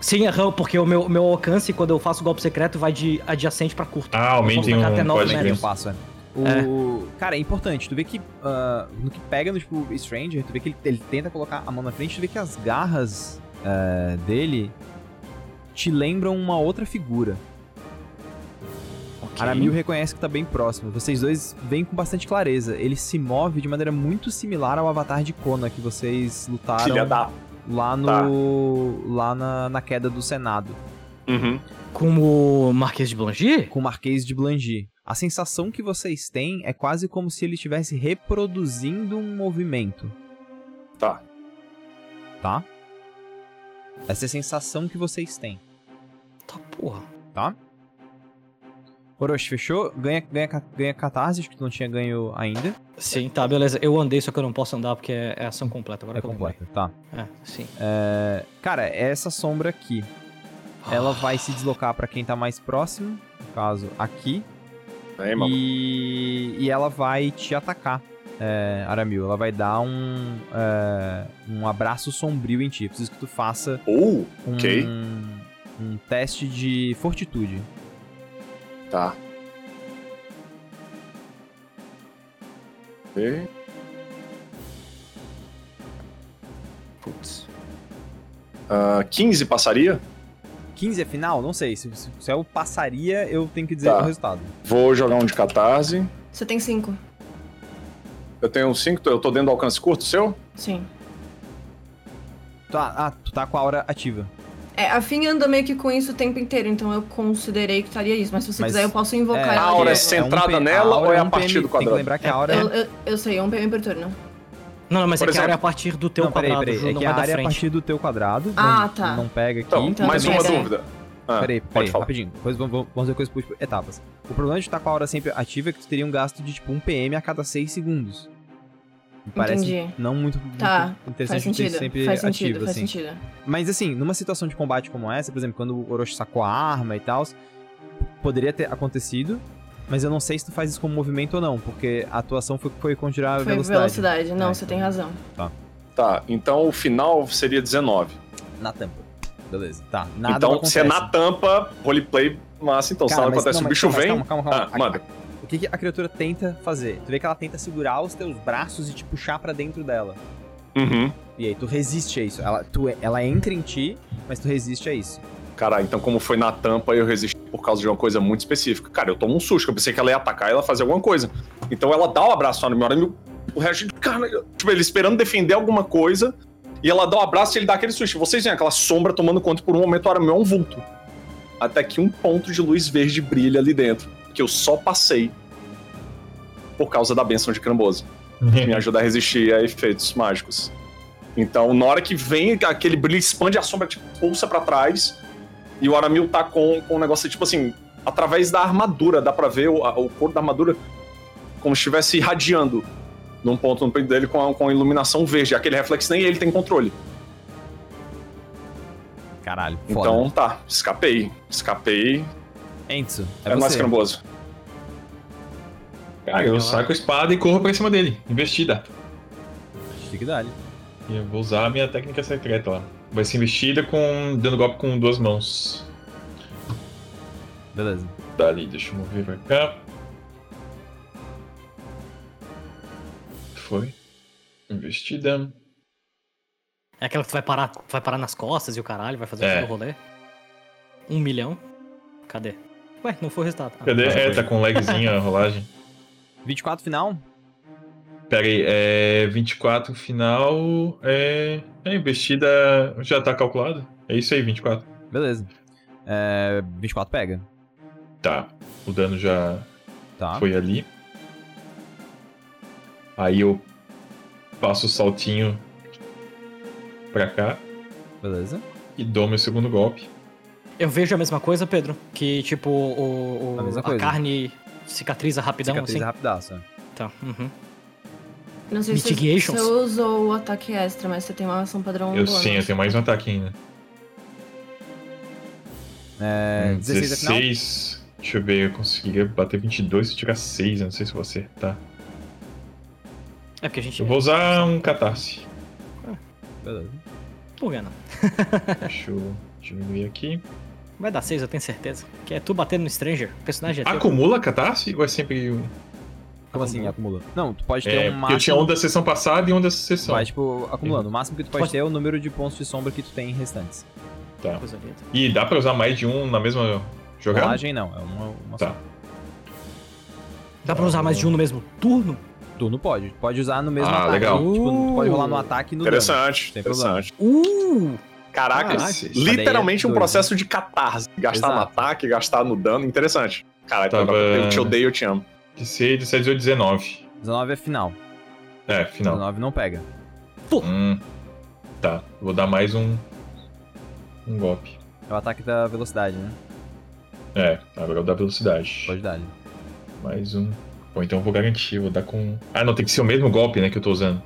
Sim, aham, porque o meu, meu alcance, quando eu faço golpe secreto, vai de adjacente pra curto. Ah, aumenta em um. até nove Pode Tem crer. um passo, é. O... Cara, é importante, tu vê que ah, no que pega no tipo, Stranger, tu vê que ele, ele tenta colocar a mão na frente, tu vê que as garras ah, dele te lembram uma outra figura. Ok. Aramil reconhece que tá bem próximo. Vocês dois veem com bastante clareza. Ele se move de maneira muito similar ao avatar de Kona que vocês lutaram Filha da. lá no. Tá. lá na, na queda do Senado. Uhum. Com o Marquês de Blangy? com o Marquês de Blangy. A sensação que vocês têm é quase como se ele estivesse reproduzindo um movimento, Tá. tá? Essa é a sensação que vocês têm, Tá porra. tá? Orochi, fechou? Ganha, ganha, ganha catarse, acho que tu não tinha ganho ainda. Sim, tá, beleza. Eu andei, só que eu não posso andar porque é, é ação completa. Agora É que eu lembrei. completa, tá. É, sim. É, cara, essa sombra aqui. Ela vai se deslocar pra quem tá mais próximo, no caso, aqui. Aí. E, e ela vai te atacar, é, Aramil. Ela vai dar um, é, um abraço sombrio em ti. Preciso que tu faça Uh, um, um teste de fortitude. Tá. Ok. Putz. Ah, 15 passaria? 15 é final? Não sei. Se, se, se eu passaria, eu tenho que dizer Tá. o resultado. Vou jogar um de catarse. Você tem cinco? Eu tenho 5, eu tô dentro do alcance curto seu? Sim. Tá, ah, tu tá com a aura ativa. É, a Fim anda meio que com isso o tempo inteiro, então eu considerei que estaria isso. Mas se você Mas- quiser, eu posso invocar É, ela. A aura é centrada PM nela ou é a um partir do Tem que quadrado? lembrar que a aura é... Eu, eu, eu sei, é um PM por turno. Não, não, mas Por é que a exemplo- área é a partir do teu não, peraí, quadrado, peraí. Ju, É que a área é a partir do teu quadrado. Ah, não, tá. Não pega aqui. Então, Então, mais uma é. dúvida. Ah, Peraí, pode peraí, rapidinho. Depois vamos, vamos fazer coisas por etapas. O problema de estar com a aura sempre ativa é que tu teria um gasto de tipo 1 PM a cada 6 segundos. Me Parece Entendi. não muito, Tá, muito interessante Faz sentido. sempre Faz ativo, sentido, faz assim. sentido. Mas assim, numa situação de combate como essa, por exemplo, quando o Orochi sacou a arma e tal, poderia ter acontecido, mas eu não sei se tu faz isso como movimento ou não, porque a atuação foi, foi conjurar a Foi velocidade. velocidade. Não, É, você então- tem razão. Tá, então o final seria 19. Na tampa. Beleza. Tá. Nada então, se é na tampa, roleplay massa, então. se Cara, nada mas- acontece, não, o bicho calma, vem. Calma, calma, calma. Ah, manda. O que, que a criatura tenta fazer? Tu vê que ela tenta segurar os teus braços e te puxar pra dentro dela. Uhum. E aí tu resiste a isso. Ela, tu, ela entra em ti, mas tu resiste a isso. Caralho, então como foi na tampa, eu resisti por causa de uma coisa muito específica. Cara, eu tomo um susto, eu pensei que ela ia atacar e ela fazer alguma coisa. Então ela dá o abraço na minha hora, o resto, cara, tipo, ele esperando defender alguma coisa, e ela dá o abraço e ele dá aquele susto. Vocês veem aquela sombra tomando conta por um momento, o Arameu é um vulto. Até que um ponto de luz verde brilha ali dentro, que eu só passei por causa da benção de Cramboso. que me ajuda a resistir a efeitos mágicos. Então, na hora que vem aquele brilho, expande a sombra, tipo, pulsa pra trás, e o Aramil tá com, com um negócio, tipo assim, através da armadura, dá pra ver o, a- o corpo da armadura como se estivesse irradiando num ponto no peito dele com a, com a iluminação verde. Aquele reflexo nem ele tem controle. Caralho, foda. Então, tá, escapei. Escapei. Enzo, é, É, mais você. cramboso. Cara, eu saco a espada e corro pra cima dele. Investida. Fique dali. E eu vou usar a minha técnica secreta lá. Vai ser investida com. dando golpe com duas mãos. Beleza. Dali, deixa eu mover pra cá. Foi. Investida. É aquela que tu vai parar, vai parar nas costas e o caralho, vai fazer É. o rolê. Um milhão. Cadê? Ué, não foi o resultado. Ah, Cadê? É, tá com lagzinho a rolagem. 24 final? Pera aí, é. 24 final. É. É, investida já tá calculado? É isso aí, 24. Beleza. É, 24 pega. Tá. O dano já Tá. foi ali. Aí eu passo o saltinho pra cá Beleza. e dou meu segundo golpe. Eu vejo a mesma coisa, Pedro? Que tipo, o, o- A mesma a coisa. carne cicatriza rapidão, Cicatriz assim? rapidaço. Tá. Uhum. Não sei se você, Mitigations? usou o ataque extra, mas você tem uma ação padrão Eu bônus. sim, eu tenho mais um ataque ainda. É, Hum, 16 é? 16. Deixa eu ver, eu conseguiria bater 22 se tirar 6, eu não sei se vou acertar. É porque a gente. Eu vou usar um catarse. Beleza. Por que não? Deixa eu diminuir aqui. Vai dar seis, eu tenho certeza. Que é tu batendo no Stranger. O personagem é teu. Acumula catarse ou é sempre. Como assim, acumula? Não, tu pode ter É, um porque eu tinha máximo... um da sessão passada e um dessa sessão. Vai, tipo, acumulando. O máximo que tu pode Pode- ter é o número de pontos de sombra que tu tem restantes. Tá. E dá pra usar mais de um na mesma jogada? Rolagem não, é uma, uma Tá. só. Dá pra usar mais de um no mesmo turno? Turno pode. Pode usar no mesmo Ah, ataque. legal. Tipo, tu pode rolar no ataque e no dano. Interessante, Sem problema. interessante. Uh! Caraca, Caraca, literalmente um doido. processo de catarse. Gastar no Exato. ataque, gastar no dano. Interessante. Caralho, Tava- Pedroca, eu te odeio, eu te amo. De 6, 17, 18, 19. 19 é final. É, final. 19 não pega. Hum. Tá, vou dar mais um. Um golpe. É o ataque da velocidade, né? É, agora eu vou dar velocidade. Pode dar. Mais um. Bom, então eu vou garantir, vou dar com. Ah, não, tem que ser o mesmo golpe, né, que eu tô usando.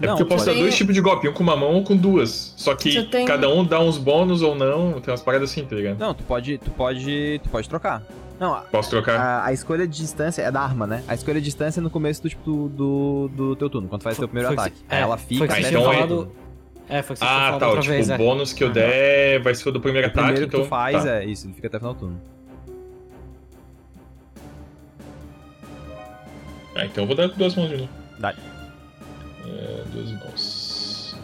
É Não, porque eu posso dar dois tipos de golpe, um com uma mão ou com duas. Só que tem- cada um dá uns bônus ou não, tem umas paradas assim, tá ligado? Não, tu pode, tu pode, tu pode trocar. Não, a, Posso trocar? a- a escolha de distância é da arma, né? A escolha de distância é no começo do, tipo, do, do teu turno, quando tu faz Foi- teu primeiro que- ataque. é, ela fica que tinha tu falado-. É, foi o que você Ah, tá. O, outra tipo, vez, o é. bônus que eu Aham. der vai ser o do primeiro O ataque. primeiro que então... tu faz tá. é isso, ele fica até o final do turno. Ah, então eu vou dar com duas mãos de novo. Dá. É, duas mãos.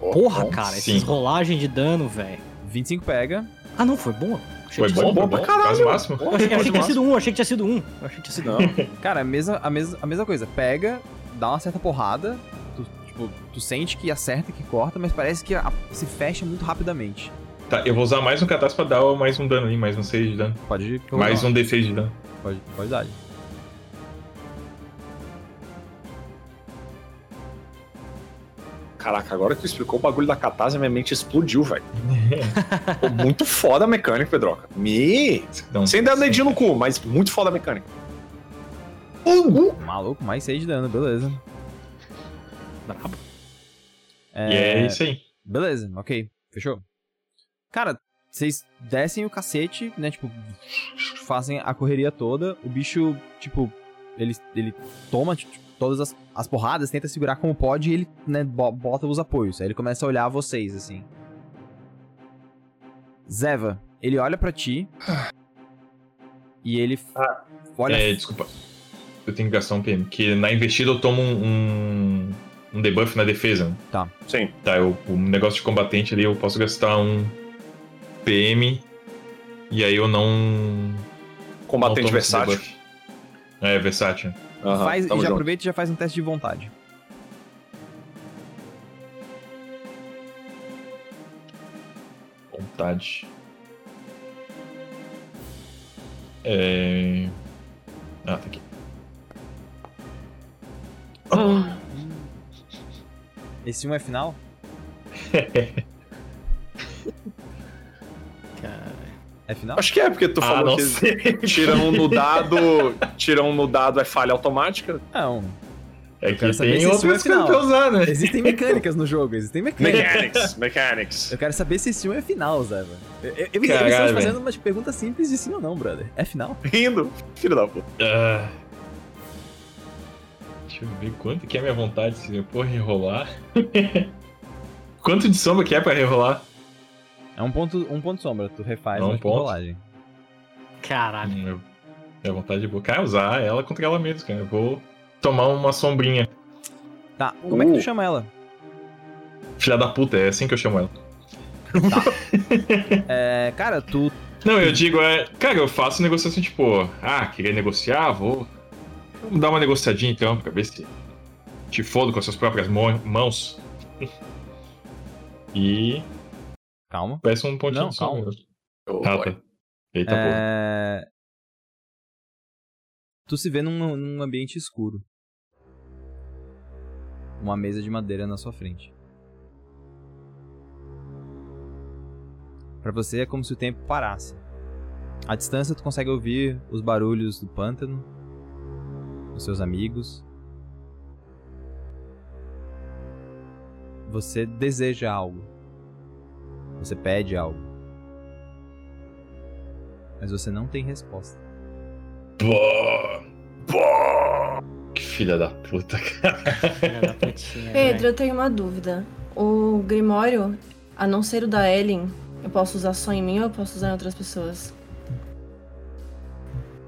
Porra, Bom, cara, essas rolagens de dano, velho. 25 pega. Ah, não, foi bom. Achei Foi bom, sido- foi pra bom. caralho. Quase máximo. Eu achei, achei que tinha sido um, achei que tinha sido um. Achei que tinha sido. Não. Cara, a mesma, a, mesma, a mesma coisa. Pega, dá uma certa porrada, tu, tipo, tu sente que acerta, que corta, mas parece que a- se fecha muito rapidamente. Tá, eu vou usar mais um catástrofe pra dar mais um dano ali, mais um 6 de dano. Pode Mais um D6 de dano. Pode, pode dar. Caraca, agora que tu explicou o bagulho da catarse, minha mente explodiu, velho. Muito foda a mecânica, Pedroca. Me. Então, Sem dar dedinho no cu, mas muito foda a mecânica. Uh, Maluco, mais 6 de dano, beleza. Brabo. E é isso aí. Beleza, ok. Fechou. Cara, vocês descem o cacete, né? Tipo, fazem a correria toda. O bicho, tipo, ele, ele toma tipo, todas as, as porradas, tenta segurar como pode e ele, né, bo- bota os apoios. Aí ele começa a olhar vocês, assim. Zeva, ele olha pra ti. e ele f- olha. É, desculpa. Eu tenho que gastar um PM. Que na investida eu tomo um, um, um debuff na defesa. né? sim. Tá, eu, o negócio de combatente ali eu posso gastar um PM. E aí eu não. não Combatente esse versátil. É, versátil. Aham, faz, e já junto. aproveita e já faz um teste de vontade. Vontade. É. Ah, tá aqui. Esse um é final? É final? Acho que é, porque tu Ah, falou que sei. tira um no dado. Tira um no dado é falha automática. Não. É Eu que quero saber tem outras é coisas usar, né? Existem mecânicas no jogo, existem mecânicas. Mechanics, mechanics. Eu quero saber se esse um é final, Zé. Eu, eu, eu, Caralho, estamos velho. fazendo uma pergunta simples de sim ou não, brother. É final? Rindo. Filho da puta. Ah. Deixa eu ver quanto que é a minha vontade se eu for rerolar. quanto de sombra que é pra rerolar? É um ponto, um ponto sombra, tu refaz É um uma ponto? rolagem. caralho. Hum, Minha vontade de boa. Cara, usar ela contra ela mesma, cara. Eu vou tomar uma sombrinha. Tá, como é que tu Uh. chama ela? Filha da puta, é assim que eu chamo ela. É, cara, tu. Não, eu digo, é. Cara, eu faço negociação tipo, ah, queria negociar, vou. Vamos dar uma negociadinha então, pra ver se te fodo com as suas próprias mãos. e Calma. peço um pontinho Não, de calma. Oh, Ah, boy. tá. Eita porra. É... Tu se vê num, num ambiente escuro. Uma mesa de madeira na sua frente. Pra você é como se o tempo parasse. À distância tu consegue ouvir os barulhos do pântano, os seus amigos. Você deseja algo. Você pede algo. Mas você não tem resposta. Pô. Pô. Que filha da puta, cara. Filha da putinha, Pedro, velho. eu tenho uma dúvida. O Grimório, a não ser o da Ellen, eu posso usar só em mim ou eu posso usar em outras pessoas?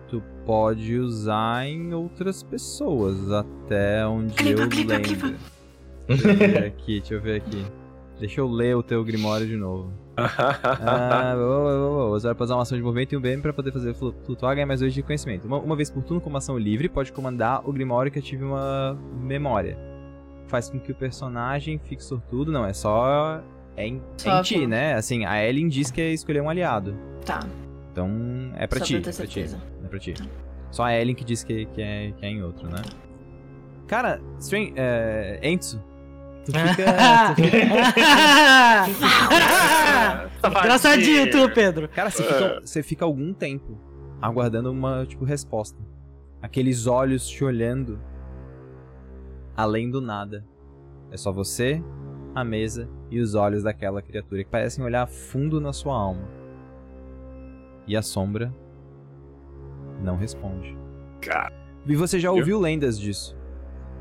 Tu pode usar em outras pessoas, até onde Clipa, eu clipa, lembro. clipa. Deixa eu ver aqui, deixa eu ver aqui. Deixa eu ler o teu Grimório de novo. Ah, boa, boa, boa. Usar pra usar uma ação de movimento e um BM pra poder fazer flu- flutuar ganhar mais dois de conhecimento. Uma, uma vez por turno, com uma ação livre, pode comandar o Grimório que ative uma memória. faz com que o personagem fique sortudo. Não, é só. É em, Só em ti, né? Assim, a Ellen diz que é escolher um aliado. Tá, Então é pra só ti. pra ter é pra ti. É pra ti. Só a Ellen que diz que, que, é, que é em outro, né? Cara, Strange. É, Enzo. Tu fica. tu fica- Engraçadinho tu, Pedro. Cara, você fica, você fica algum tempo aguardando uma, tipo, resposta. Aqueles olhos te olhando além do nada. É só você, a mesa e os olhos daquela criatura que parecem olhar fundo na sua alma. E a sombra não responde. Cara. E você já ouviu lendas disso?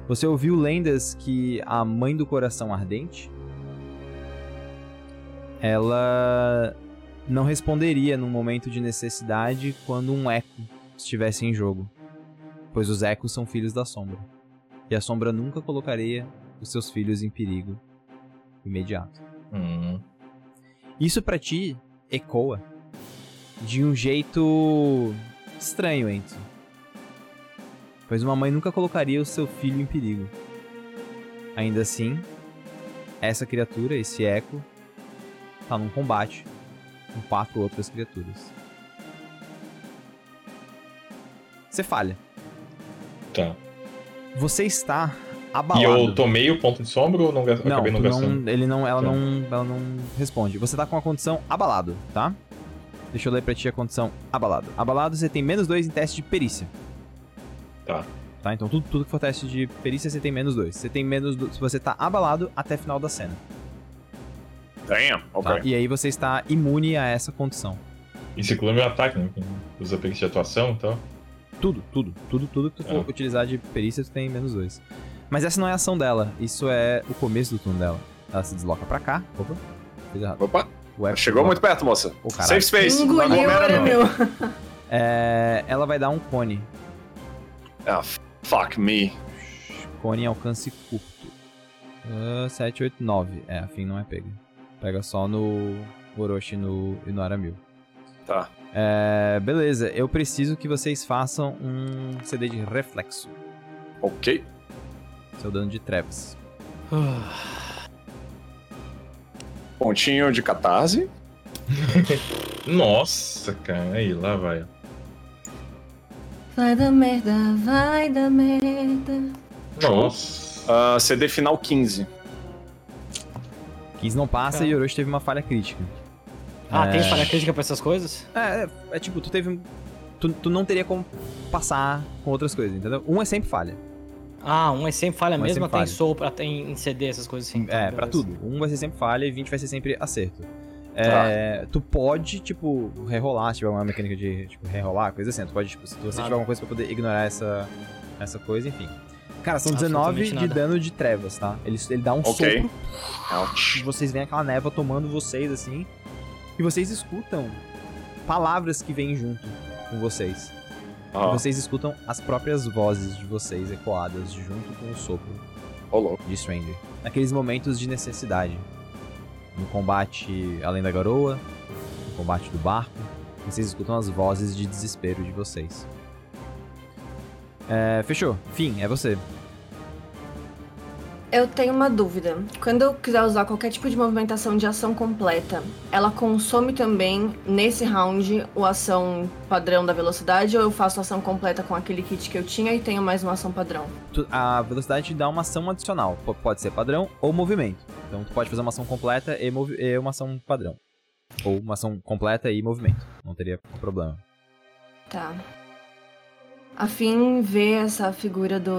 Você ouviu lendas que a mãe do coração ardente ela não responderia num momento de necessidade quando um eco estivesse em jogo, pois os ecos são filhos da sombra. E a sombra nunca colocaria os seus filhos em perigo imediato. Hum. Isso pra ti ecoa de um jeito estranho, Enzo. Pois uma mãe nunca colocaria o seu filho em perigo. Ainda assim, essa criatura, esse eco, tá num combate com quatro outras criaturas. Você falha. Tá. Você está E abalado. eu tomei o ponto de sombra ou não, Não, acabei não gastando? não, ele não, ela Tá. não, ela não responde. Você tá com a condição abalado, tá? Deixa eu ler pra ti a condição abalado. Abalado você tem menos dois em teste de perícia. Tá. Tá, então tudo, tudo que for teste de perícia você tem menos dois. Você tem menos do, se você tá abalado até final da cena. Damn, ok. Tá? E aí você está imune a essa condição. Isso inclui meu ataque, né? Usa perícia de atuação e tal. Tudo, tudo, tudo, tudo que tu for Ah. utilizar de perícia tu tem menos dois. Mas essa não é a ação dela, isso é o começo do turno dela. Ela se desloca pra cá. Opa, fiz errado. Opa, chegou muito perto, moça. Caralho. Safe space. Engoliu, Não. É, ela vai dar um cone. Ah, fuck me. Cone alcance curto. Uh, 7, 8, 9. É, a fim não é pega. Pega só no Orochi no, e no Aramil. Tá. É, beleza, eu preciso que vocês façam um CD de reflexo. Ok. Seu dano de trevas. Pontinho de catarse. Nossa, cara. Aí, lá vai. Vai da merda, vai da merda. Nossa. Ah, CD final 15. 15 não passa Tá. e Orochi teve uma falha crítica. Ah, É. tem falha crítica pra essas coisas? É, é, é tipo, tu teve. um- Tu, tu não teria como passar com outras coisas, entendeu? Um é sempre falha. Ah, um é sempre falha Um é mesmo, sempre tem falha. em CD, essas coisas assim. É, pra beleza. tudo. Um vai ser sempre falha e 20 vai ser sempre acerto. É, tu pode, tipo, rerolar, se tiver uma mecânica de, tipo, rerolar, coisa assim. Tu pode, tipo, se você Nada. tiver alguma coisa pra poder ignorar essa, essa coisa, enfim. Cara, são 19 Absolutamente de dano de trevas, tá? Ele, ele dá um Ok. sopro e Ouch. vocês veem aquela névoa tomando vocês, assim. E vocês escutam palavras que vêm junto com vocês. E Ah, vocês escutam as próprias vozes de vocês ecoadas junto com o sopro de Stranger. Naqueles momentos de necessidade. No combate além da garoa, no combate do barco, vocês escutam as vozes de desespero de vocês. É, fechou. Fim, é você. Eu tenho uma dúvida. Quando eu quiser usar qualquer tipo de movimentação de ação completa, ela consome também, nesse round, o ação padrão da velocidade ou eu faço ação completa com aquele kit que eu tinha e tenho mais uma ação padrão? A velocidade dá uma ação adicional. Pode ser padrão ou movimento. Então tu pode fazer uma ação completa e, e uma ação padrão. Ou uma ação completa e movimento. Não teria problema. Tá. A fim vê essa figura do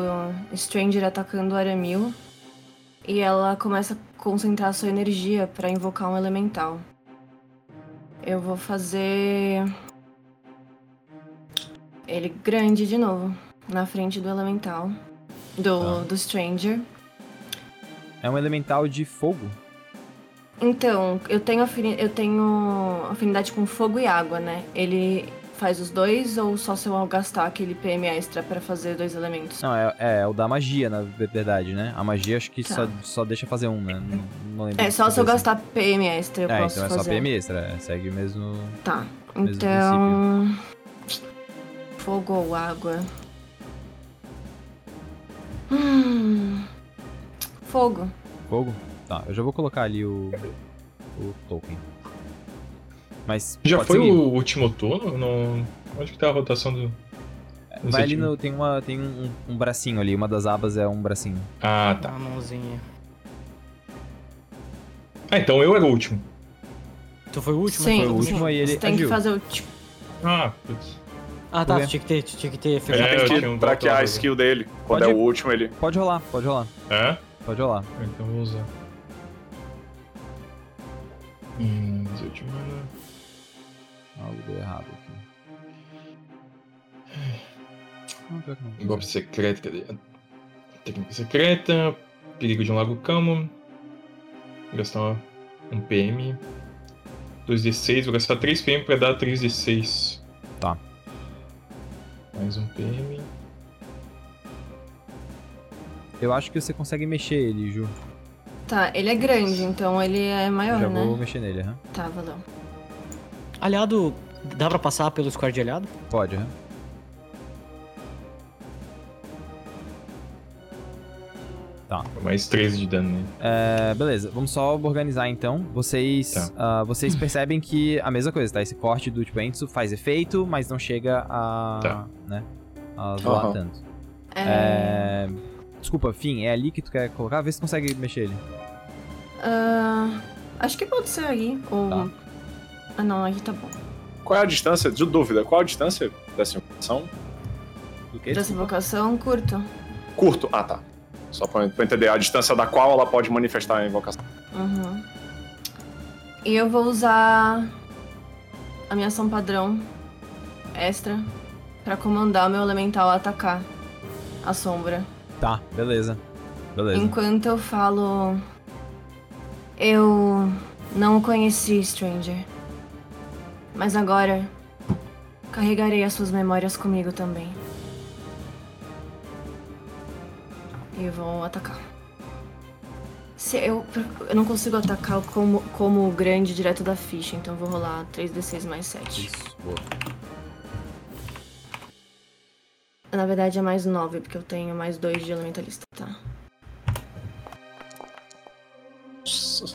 Stranger atacando o Aramil e ela começa a concentrar sua energia pra invocar um elemental. Eu vou fazer ele grande de novo, na frente do elemental do, Tá. do Stranger. É um elemental de fogo. Então, eu tenho, eu tenho afinidade com fogo e água, né? Ele faz os dois ou só se eu gastar aquele PM extra pra fazer dois elementos? Não, é, é o da magia, na verdade, né? A magia acho que Tá. só, só deixa fazer um, né? Não, não É, só se eu assim. gastar PM extra eu É, posso então é só fazer. PM extra, é, segue o mesmo. Tá. Mesmo Então. Fogo ou água? Hum. Fogo. Fogo? Tá, eu já vou colocar ali o. o token. Mas. Já foi seguir. o último turno? No... Onde que tá a rotação do. do Vai ali no. Tem, uma, tem um, um bracinho ali, uma das abas é um bracinho. Ah, Tá tá. a mãozinha. Ah, então eu era o último. Tu foi o último? Sim, foi o último, sim. aí ele Você tem agiu. que fazer o. tipo, Ah, putz. Ah, tá. Tinha que ter, tinha que ter É, eu Tem tinha um que traquear a skill dele. Quando Pode é o último, ele. Pode rolar, pode rolar, É? pode rolar. Então eu vou usar. Hum, 18 de mana. Algo deu errado aqui. Não. Golpe secreto, cadê? Técnica secreta. Perigo de um lago calmo. Vou gastar um PM. 2d6, vou gastar 3 PM pra dar 3d6. Tá. Mais um PM. Eu acho que você consegue mexer ele, Ju. Tá, ele é grande, então ele é maior, já né? vou mexer nele, aham. Tá, valeu. Aliado, dá pra passar pelo square de aliado? Pode, aham. Mais 13 de dano nele. É, beleza, vamos só organizar então. Vocês, Tá. ah, vocês percebem que a mesma coisa, tá? Esse corte do tipo Ensu faz efeito, mas não chega a. Tá. né? A zoar Aham. tanto. É. É... Desculpa, Fim, é ali que tu quer colocar? Vê se tu consegue mexer ele. ah, acho que pode ser aí. Ou. Tá. Ah, não, aqui tá bom. Qual é a distância? De dúvida, qual a distância dessa invocação? Do que? Dessa invocação, curto. Curto. Ah, tá. Só pra, pra entender a distância da qual ela pode manifestar a invocação. Uhum. E eu vou usar a minha ação padrão extra pra comandar o meu elemental a atacar a sombra. Tá, beleza. Beleza. Enquanto eu falo. Eu não o conheci, Stranger. Mas agora carregarei as suas memórias comigo também. E eu vou atacar. Se eu, eu não consigo atacar como, como grande direto da ficha, então eu vou rolar 3d6 mais 7. Isso, boa. Na verdade é mais 9, porque eu tenho mais 2 de elementalista, tá?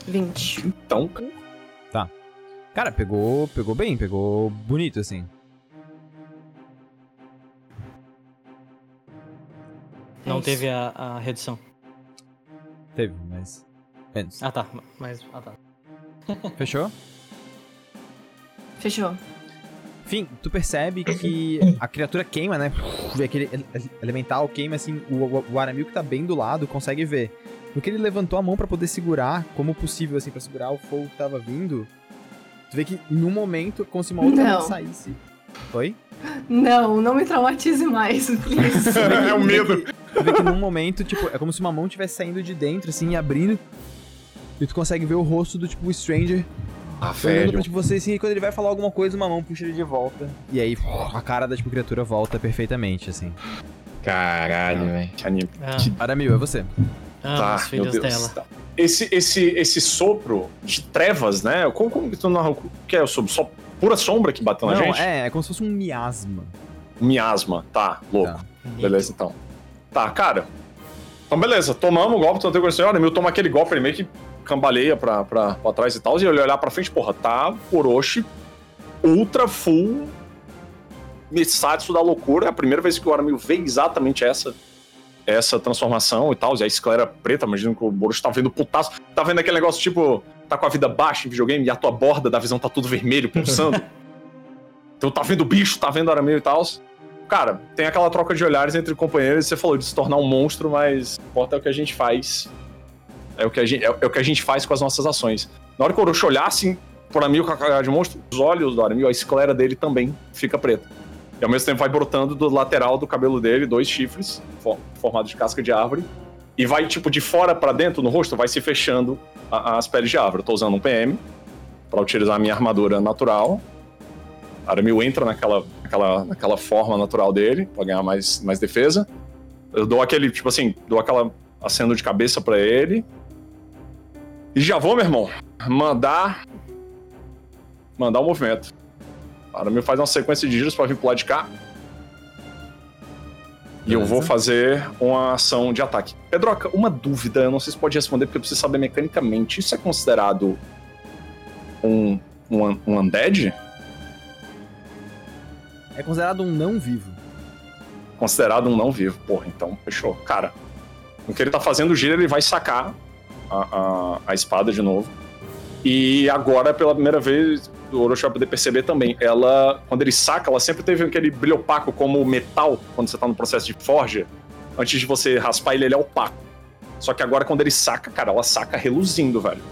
20. Então, Cara, pegou, pegou bem, pegou bonito assim. É Não isso. teve a, a redução. Teve, mas. Menos. Ah, tá. Mas. Ah, tá. Fechou? Fechou. Enfim, tu percebe que a criatura queima, né? Vê aquele ele- ele- elemental queima assim, o, o, o Aramil que tá bem do lado consegue ver. No que ele levantou a mão pra poder segurar, como possível assim, pra segurar o fogo que tava vindo, tu vê que em um momento, como se uma outra Não. mão saísse. Oi? Não, não me traumatize mais, please. é o medo. Tu vê que num momento, tipo, é como se uma mão estivesse saindo de dentro, assim, e abrindo. E tu consegue ver o rosto do, tipo, Stranger Ah, olhando pra tipo, você, assim, e quando ele vai falar alguma coisa, uma mão puxa ele de volta. E aí, a cara da, tipo, criatura volta perfeitamente, assim. Caralho, velho. Ah, Aramil, é você. Ah, Tá, os meu filhos Deus. dela. Tá. Esse, esse, esse sopro de trevas, né? Como, como que tu narra? O que é o sopro? Só pura sombra que bateu na Não, gente? é, é como se fosse um miasma. Miasma. Tá, louco. Tá. Beleza, então. Tá, cara. Então, beleza. Tomamos o golpe, então eu tenho que olha, meu toma aquele golpe, ele meio que cambaleia pra, pra, pra trás e tal. E ele olhar pra frente, porra, tá Orochi ultra full Mitsatsu da loucura. É a primeira vez que o Aramil vê exatamente essa essa transformação e tal. E a esclera preta, imagino que o Orochi tá vendo putaço. Tá vendo aquele negócio tipo, tá com a vida baixa em videogame e a tua borda da visão tá tudo vermelho, pulsando. então tá vendo o bicho, tá vendo o Aramil e tal. Cara, tem aquela troca de olhares entre companheiros. Você falou de se tornar um monstro, mas importa é o que a gente faz. É o que a gente, é, é o que a gente faz com as nossas ações. Na hora que o Orochi olhar assim por Aramil com a cara de monstro, os olhos do Aramil, a esclera dele também fica preta. E ao mesmo tempo vai brotando do lateral do cabelo dele dois chifres, for- formados de casca de árvore. E vai, tipo, de fora pra dentro no rosto, vai se fechando a- as peles de árvore. Eu tô usando um PM pra utilizar a minha armadura natural. Aramil entra naquela, naquela, naquela forma natural dele, pra ganhar mais, mais defesa. Eu dou aquele, tipo assim, dou aquela aceno de cabeça pra ele. E já vou, meu irmão, mandar. Mandar o movimento. Aramil faz uma sequência de giros pra vir pro lado de cá. E eu vou fazer uma ação de ataque. Pedroca, uma dúvida, eu não sei se pode responder porque eu preciso saber mecanicamente. Isso é considerado um, um, um undead? É considerado um não vivo. Considerado um não vivo. Porra, então fechou. Cara, o que ele tá fazendo o giro, ele vai sacar a, a, a espada de novo. E agora, pela primeira vez, o Orochi vai poder perceber também. Ela, quando ele saca, ela sempre teve aquele brilho opaco como metal, quando você tá no processo de forja. Antes de você raspar ele, ele é opaco. Só que agora, quando ele saca, cara, ela saca reluzindo, velho.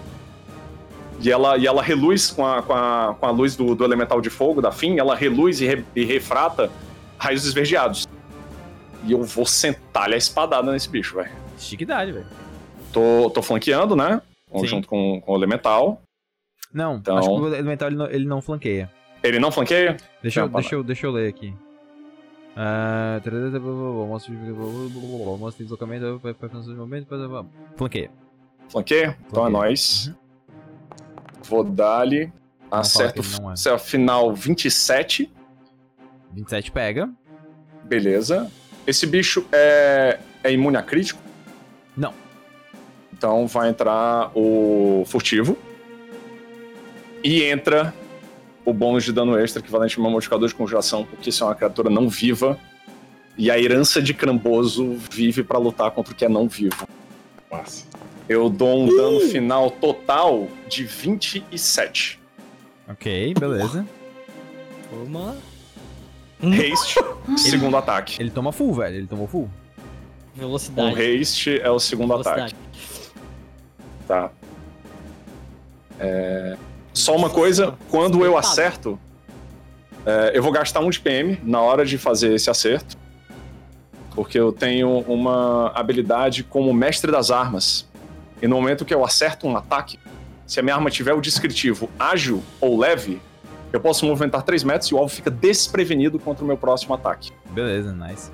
E ela, e ela reluz com a, com a, com a luz do, do elemental de fogo, da Fim, ela reluz e, re- e refrata raios esverdeados. E eu vou sentar-lhe a espadada nesse bicho, velho. Chiquidade, velho. Tô, tô flanqueando, né? Sim. Junto com, com o elemental. Não, Então- acho que o elemental ele não, ele não flanqueia. Ele não flanqueia? Deixa, eu, Não, deixa, eu, deixa eu ler aqui. Ah, Mostra de deslocamento. Flanqueia. Flanqueia? Então é nóis. Vou dar-lhe. Acerto é. acerto final 27. 27 pega. Beleza. Esse bicho é, é imune a crítico? Não. Então vai entrar o furtivo. E entra o bônus de dano extra, equivalente a um modificador de conjuração, porque isso é uma criatura não viva. E a herança de Cramboso vive pra lutar contra o que é não vivo. Massa. Eu dou um dano final total de 27. Ok, beleza. Toma. Haste, segundo ataque. Ele toma full, velho. Ele tomou full. O Velocidade. haste é o segundo Velocidade. ataque. Tá. É, Só uma coisa, quando eu acerto, é, eu vou gastar um de PM na hora de fazer esse acerto. Porque eu tenho uma habilidade como mestre das armas. E no momento que eu acerto um ataque, se a minha arma tiver o descritivo ágil ou leve, eu posso movimentar 3 metros e o alvo fica desprevenido contra o meu próximo ataque. Beleza, nice.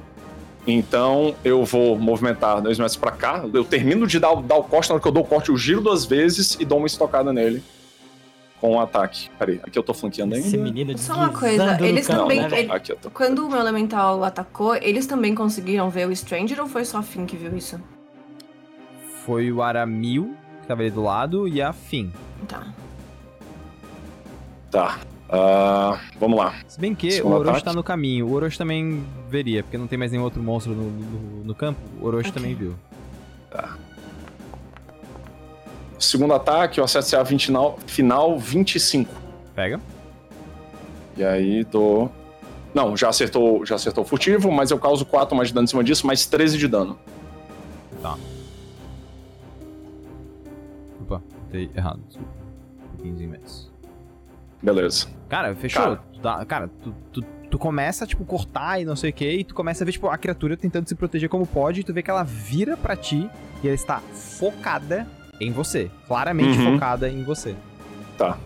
Então eu vou movimentar dois metros pra cá. Eu termino de dar, o- dar o corte, na hora que eu dou o corte, eu giro duas vezes e dou uma estocada nele. Com um ataque. Peraí, aqui eu tô flanqueando ainda. Esse menino Só uma coisa, eles também- né, ele- Aqui eu tô. Quando o meu elemental atacou, eles também conseguiram ver o Stranger ou foi só a Finn que viu isso? Foi o Aramil, que tava ali do lado, e a Finn. Tá. Tá. Ah, vamos lá. Se bem que Segundo o Orochi ataque. tá no caminho. O Orochi também veria, porque não tem mais nenhum outro monstro no, no, no campo. O Orochi Ok. também viu. Segundo ataque, eu acerto a 20 final, final 25. Pega. E aí dou. Não, já acertou, já acertou o furtivo, mas eu causo 4 mais de dano em cima disso, mais 13 de dano. Opa, botei errado. Desculpa. 15 metros. Beleza. Cara, fechou. Cara. Tu dá- Cara, tu, tu, tu começa, tipo, cortar e não sei o que, e tu começa a ver, tipo, a criatura tentando se proteger como pode, e tu vê que ela vira pra ti e ela está focada em você. Claramente Uhum. focada em você. Tá.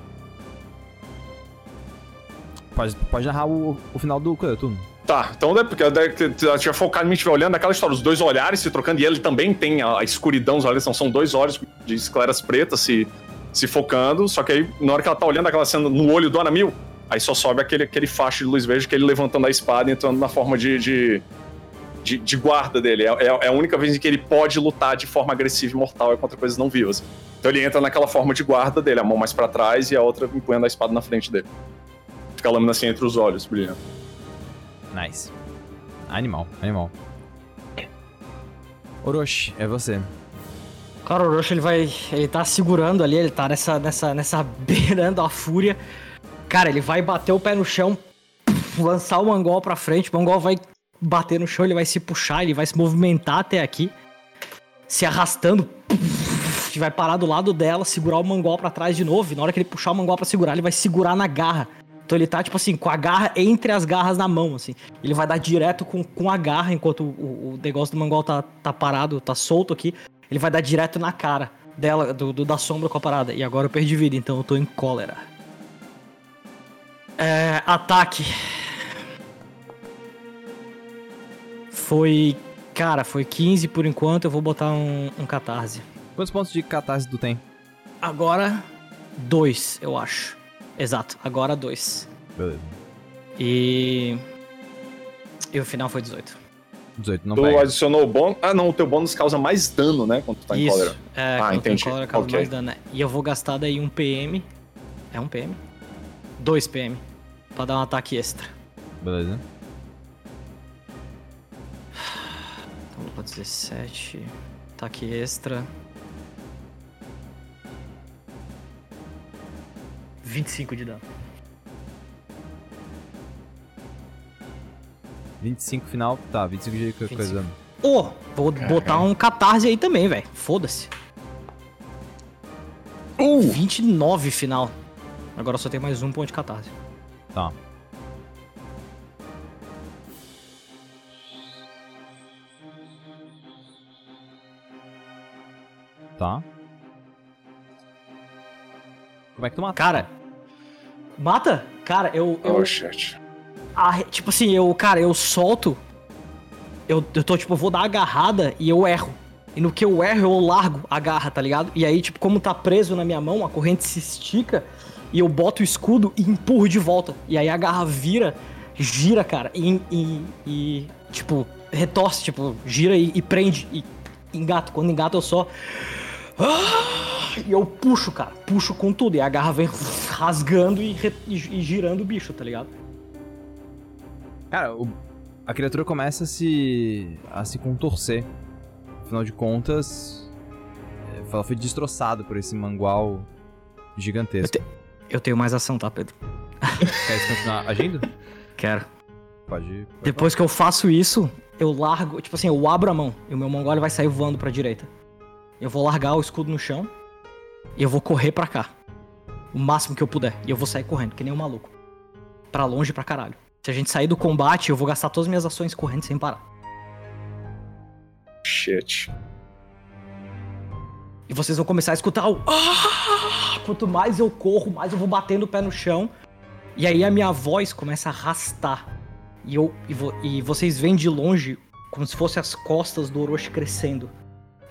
Pode, pode narrar o, o final do turno. Tá, então é porque ela tinha focado em mim, estiver olhando aquela história, os dois olhares se trocando, e ele também tem a, a escuridão, os olhos são, são dois olhos de escleras pretas se, se focando, só que aí, na hora que ela tá olhando aquela cena no olho do Anamil, aí só sobe aquele, aquele facho de luz verde que ele levantando a espada e entrando na forma de, de, de, de guarda dele. É, é- é a única vez em que ele pode lutar de forma agressiva e mortal é contra coisas não vivas. Então ele entra naquela forma de guarda dele, a mão mais pra trás e a outra empunhando a espada na frente dele. Fica a lâmina assim entre os olhos, brilhando. Nice. Animal, animal. Orochi, é você. Cara, o ele vai. Ele tá segurando ali, ele tá nessa, nessa, nessa beirando a fúria. Cara, ele vai bater o pé no chão, lançar o Mangol pra frente. O Mangol vai bater no chão, ele vai se puxar, ele vai se movimentar até aqui, se arrastando. E vai parar do lado dela, segurar o Mangol pra trás de novo. E na hora que ele puxar o Mangol pra segurar, ele vai segurar na garra. Então ele tá, tipo assim, com a garra entre as garras na mão, assim. Ele vai dar direto com, com a garra, enquanto o- o negócio do Mangol tá, tá parado, tá solto aqui. Ele vai dar direto na cara dela, do, do- da sombra com a parada. E agora eu perdi vida, então eu tô em cólera. É, ataque. Foi. Cara, foi 15 por enquanto, eu vou botar um, um catarse. Quantos pontos de catarse tu tem? Agora, dois, eu acho. Exato, agora dois. Beleza. E. E o final foi 18. 18 não tu pega. adicionou o bônus. Ah, não, o teu bônus causa mais dano, né? Quando tu tá em Isso. cólera. É, Ah, entendi. cólera causa Ok. mais dano, né? E eu vou gastar daí um PM. É um PM? 2 PM. Pra dar um ataque extra. Beleza. Então, vou 17. Ataque extra. 25 de dano. 25 final, tá, 25 de co- 25. coisa. Ô, vou botar um catarse aí também, velho. Foda-se. Uh! 29 final. Agora só tem mais um ponto de catarse. Tá. Tá. Como é que tu mata? Cara, mata? Cara, eu. eu Oh, shit. Arre- tipo assim, eu, cara, eu solto. Eu, eu tô, tipo, eu vou dar a agarrada e eu erro. E no que eu erro, eu largo a garra, tá ligado? E aí, tipo, como tá preso na minha mão, a corrente se estica e eu boto o escudo e empurro de volta. E aí a garra vira, gira, cara, e, e, e, tipo, retorce, tipo, gira e, e prende. E engata. Quando engata, eu só. E eu puxo, cara, puxo com tudo. E a garra vem rasgando e- e girando o bicho, tá ligado? Cara, o- a criatura começa a se. a se contorcer. Afinal de contas, é, ela foi destroçada por esse mangual gigantesco. Eu tenho mais ação, tá, Pedro? Quer continuar agindo? Quero. Pode. pode Depois que eu faço isso, eu largo, tipo assim, eu abro a mão e o meu mongol vai sair voando pra direita. Eu vou largar o escudo no chão e eu vou correr pra cá. O máximo que eu puder. E eu vou sair correndo, que nem um maluco. Pra longe pra caralho. Se a gente sair do combate, eu vou gastar todas as minhas ações correndo sem parar. Shit. E vocês vão começar a escutar o. "Ah!" Quanto mais eu corro, mais eu vou batendo o pé no chão. E aí a minha voz começa a arrastar. E, eu, e, vo- e vocês veem de longe como se fossem as costas do Orochi crescendo.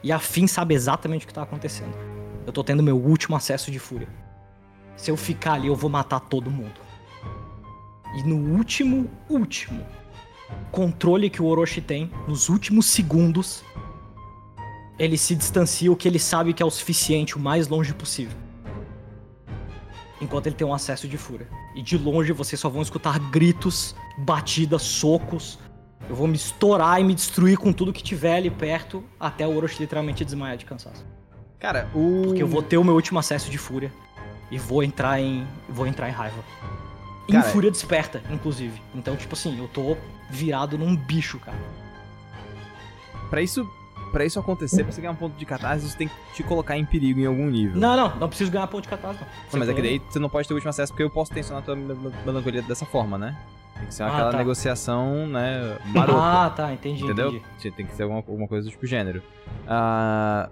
E a Fim sabe exatamente o que tá acontecendo. Eu tô tendo meu último acesso de fúria. Se eu ficar ali, eu vou matar todo mundo. E no último, último controle que o Orochi tem, nos últimos segundos, ele se distancia o que ele sabe que é o suficiente, o mais longe possível. Enquanto ele tem um acesso de fúria. E de longe vocês só vão escutar gritos, batidas, socos. Eu vou me estourar e me destruir com tudo que tiver ali perto, até o Orochi literalmente desmaiar de cansaço. Cara, o. Porque eu vou ter o meu último acesso de fúria. E vou entrar em. vou entrar em raiva. Em Cara, fúria desperta, inclusive. Então, tipo assim, eu tô virado num bicho, cara. Pra isso. Pra isso acontecer, pra você ganhar um ponto de catarse, você tem que te colocar em perigo em algum nível. Não, não, não preciso ganhar ponto de catarse, não. Não, mas é que daí você não pode ter o último acesso porque eu posso tensionar a tua mel- melancolia dessa forma, né? Tem que ser Ah, aquela tá. negociação, né, marota. Ah, tá, entendi, entendeu? entendi. Tem que ser alguma, alguma coisa do tipo gênero. Ah,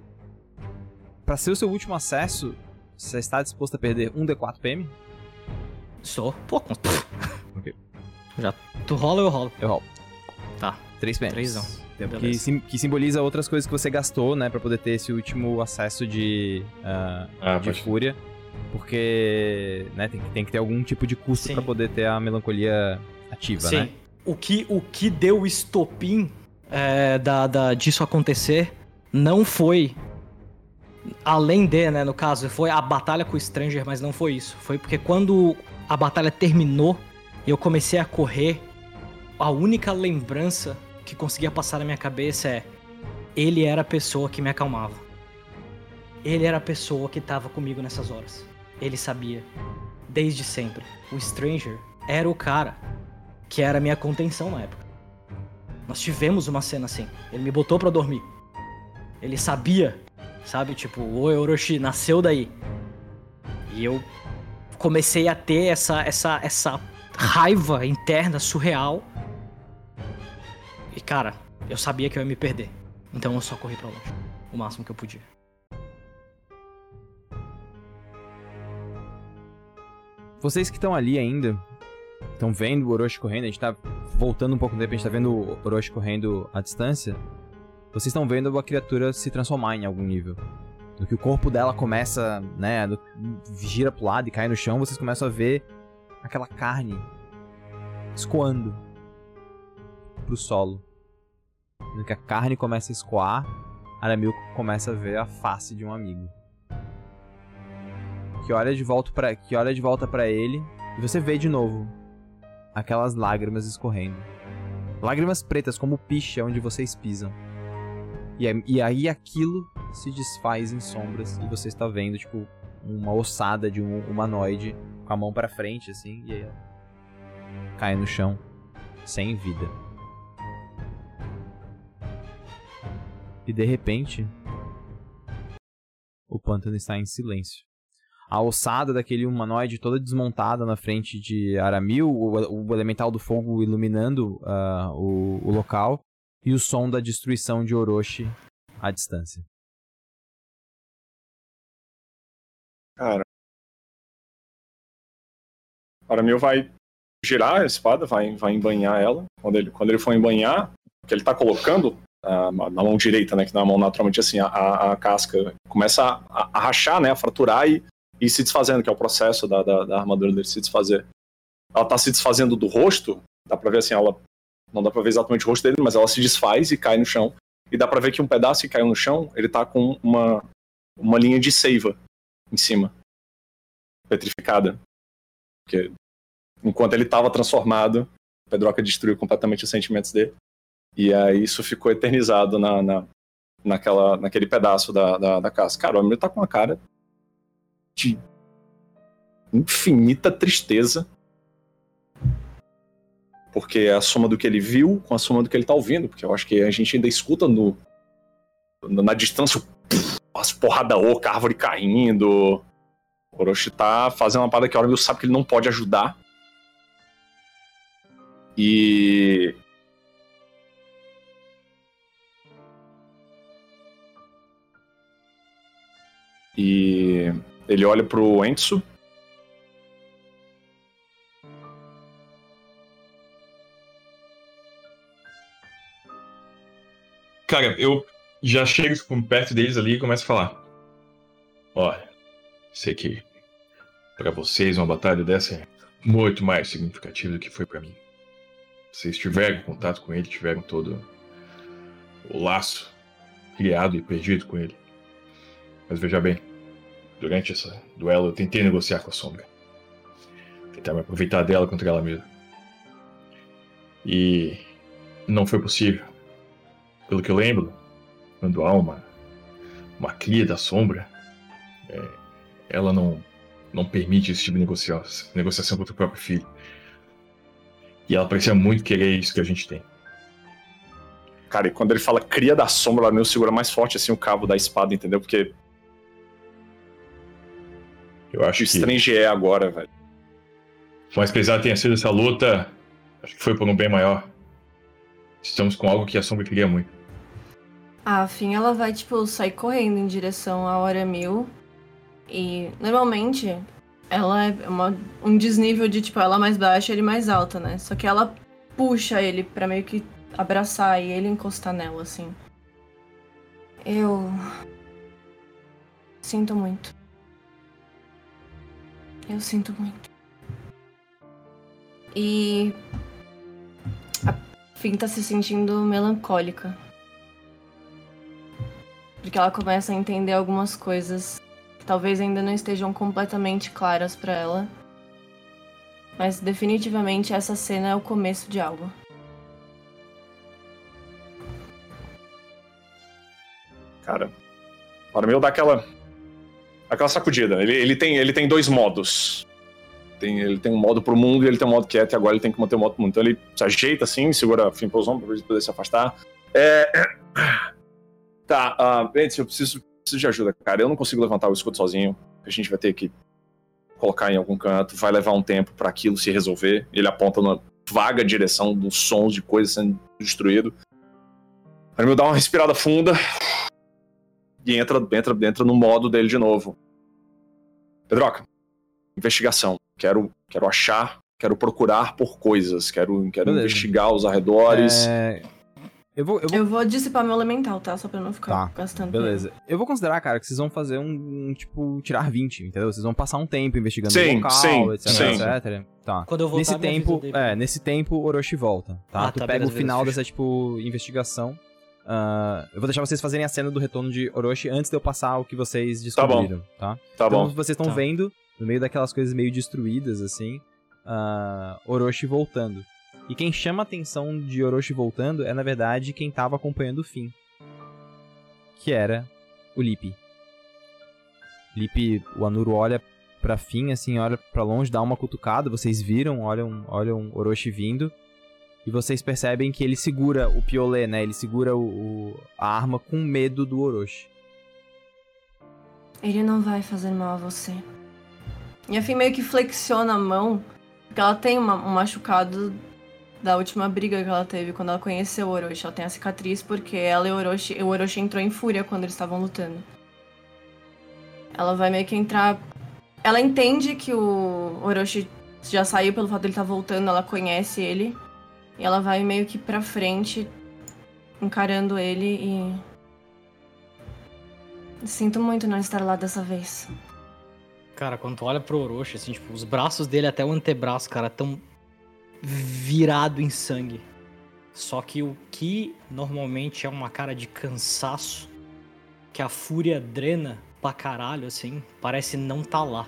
pra ser o seu último acesso, você está disposto a perder um D4 PM? Sou. Pô, com... Ok. Já. Tu rola ou eu rolo? Eu rolo. Tá. 3 PMs. Trêsão. Tempo que, Beleza. sim- que simboliza outras coisas que você gastou, né? Pra poder ter esse último acesso de, ah, Ah, de pode. fúria. Porque, né, tem, que- tem que ter algum tipo de custo Sim. pra poder ter a melancolia ativa, Sim. né? O que, o que deu o estopim é, da, da- disso acontecer não foi. Além de, né, no caso, foi a batalha com o Stranger, mas não foi isso. Foi porque quando a batalha terminou e eu comecei a correr, a única lembrança que conseguia passar na minha cabeça é: ele era a pessoa que me acalmava. Ele era a pessoa que tava comigo nessas horas. Ele sabia. Desde sempre. O Stranger era o cara que era minha contenção na época. Nós tivemos uma cena assim. Ele me botou pra dormir. Ele sabia, sabe? Tipo, o Orochi nasceu daí. E eu comecei a ter essa, essa, essa raiva interna surreal. E cara, eu sabia que eu ia me perder. Então eu só corri pra longe. O máximo que eu podia. Vocês que estão ali ainda, estão vendo o Orochi correndo, a gente tá voltando um pouco no tempo, a gente tá vendo o Orochi correndo à distância. Vocês estão vendo a criatura se transformar em algum nível. No que o corpo dela começa, né, no- gira pro lado e cai no chão, vocês começam a ver aquela carne escoando pro solo. no que a carne começa a escoar, Aramil começa a ver a face de um amigo. Que olha de volta para que olha de volta para ele e você vê de novo aquelas lágrimas escorrendo. Lágrimas pretas como picha onde vocês pisam. E, é- e aí aquilo se desfaz em sombras e você está vendo tipo uma ossada de um humanoide com a mão pra frente assim e aí ela cai no chão sem vida. E de repente, o pântano está em silêncio. A ossada daquele humanoide toda desmontada na frente de Aramil, o, o elemental do fogo iluminando ah, o, o local, e o som da destruição de Orochi à distância. Cara. Aramil vai girar a espada, vai, vai embanhar ela. Quando ele, quando ele for embanhar, que ele tá colocando ah, na mão direita, né? Que na mão naturalmente assim, a, a, a casca começa a, a rachar, né? A fraturar e, e se desfazendo, que é o processo da, da, da armadura dele se desfazer. Ela tá se desfazendo do rosto, dá pra ver assim, ela. Não dá pra ver exatamente o rosto dele, mas ela se desfaz e cai no chão. E dá pra ver que um pedaço que caiu no chão, ele tá com uma, uma linha de seiva em cima. Petrificada. Porque enquanto ele estava transformado, Pedroca destruiu completamente os sentimentos dele. E aí isso ficou eternizado na, na, naquela, naquele pedaço da, da, da casca. Cara, o homem tá com uma cara de infinita tristeza. Porque é a soma do que ele viu com a soma do que ele tá ouvindo. Porque eu acho que a gente ainda escuta no, na distância as porrada oca, árvore caindo. O Orochi tá fazendo uma parada que o Aramil sabe que ele não pode ajudar. E. E ele olha pro Enzo. Cara, eu já chego tipo, perto deles ali e começo a falar. Olha, sei que pra vocês uma batalha dessa é muito mais significativa do que foi pra mim. Vocês tiveram contato com ele, tiveram todo o laço criado e perdido com ele. Mas veja bem, durante esse duelo eu tentei negociar com a sombra. Tentar me aproveitar dela contra ela mesma. E não foi possível. Pelo que eu lembro, quando há uma, uma cria da sombra, é, ela não, não permite esse tipo de negocia negociação contra o próprio filho. E ela parecia muito querer isso que a gente tem. Cara, e quando ele fala cria da sombra, ela meio segura mais forte assim o cabo da espada, entendeu? Porque Eu acho o que, Strange é agora, velho. mais pesada tenha sido essa luta, acho que foi por um bem maior. Estamos com algo que a sombra queria muito. A Fim, ela vai, tipo, sair correndo em direção à hora mil. E, normalmente, ela é uma- um desnível de, tipo, ela mais baixa e ele mais alta, né? Só que ela puxa ele pra meio que abraçar e ele encostar nela, assim. Eu... Sinto muito. Eu sinto muito. E... A Fim tá se sentindo melancólica. Porque ela começa a entender algumas coisas que talvez ainda não estejam completamente claras pra ela. Mas definitivamente essa cena é o começo de algo. Cara, o Aramil dá aquela. aquela sacudida. Ele, ele, tem, ele tem dois modos. Tem, ele tem um modo pro mundo e ele tem um modo quieto, e agora ele tem que manter o modo pro mundo. Então ele se ajeita assim, segura a fim pros ombros pra poder se afastar. É. Tá, uh, eu preciso, preciso de ajuda, cara. Eu não consigo levantar o escudo sozinho. A gente vai ter que colocar em algum canto. Vai levar um tempo pra aquilo se resolver. Ele aponta numa vaga direção dos sons de coisas sendo destruído. Aramil dá uma respirada funda e entra, entra, entra no modo dele de novo. Pedroca, investigação. Quero, quero achar, quero procurar por coisas, quero, quero Beleza. investigar os arredores. É, Eu vou, eu vou Eu vou dissipar meu elemental, tá? Só pra não ficar Tá, gastando. Beleza. Eu vou considerar, cara, que vocês vão fazer um, um, tipo, tirar 20, entendeu? Vocês vão passar um tempo investigando Sim, o local, sim, etc, sim. etc. Tá. Quando eu voltar, Nesse tempo, dele. é, nesse tempo, Orochi volta, tá? Ah, tu tá, pega beleza, o final beleza. dessa, tipo, investigação ah, eu vou deixar vocês fazerem a cena do retorno de Orochi antes de eu passar o que vocês descobriram, tá? Tá então bom. vocês estão Tá. vendo, no meio daquelas coisas meio destruídas, assim, ah, Orochi voltando. E quem chama a atenção de Orochi voltando é, na verdade, quem tava acompanhando o fim. Que era o Lip. Lip, o Anuro olha pra fim, assim, olha pra longe, dá uma cutucada, vocês viram, olham, olham Orochi vindo. E vocês percebem que ele segura o piolé, né? Ele segura o, o- a arma com medo do Orochi. Ele não vai fazer mal a você. E a Fim meio que flexiona a mão, porque ela tem uma- um machucado da última briga que ela teve quando ela conheceu o Orochi. Ela tem a cicatriz porque ela e o Orochi, o Orochi entrou em fúria quando eles estavam lutando. Ela vai meio que entrar. Ela entende que o Orochi já saiu pelo fato dele estar voltando, ela conhece ele. E ela vai meio que pra frente, encarando ele e. Sinto muito não estar lá dessa vez. Cara, quando tu olha pro Orochi, assim, tipo, os braços dele até o antebraço, cara, tão virado em sangue. Só que o que normalmente é uma cara de cansaço, que a fúria drena pra caralho, assim, parece não tá lá.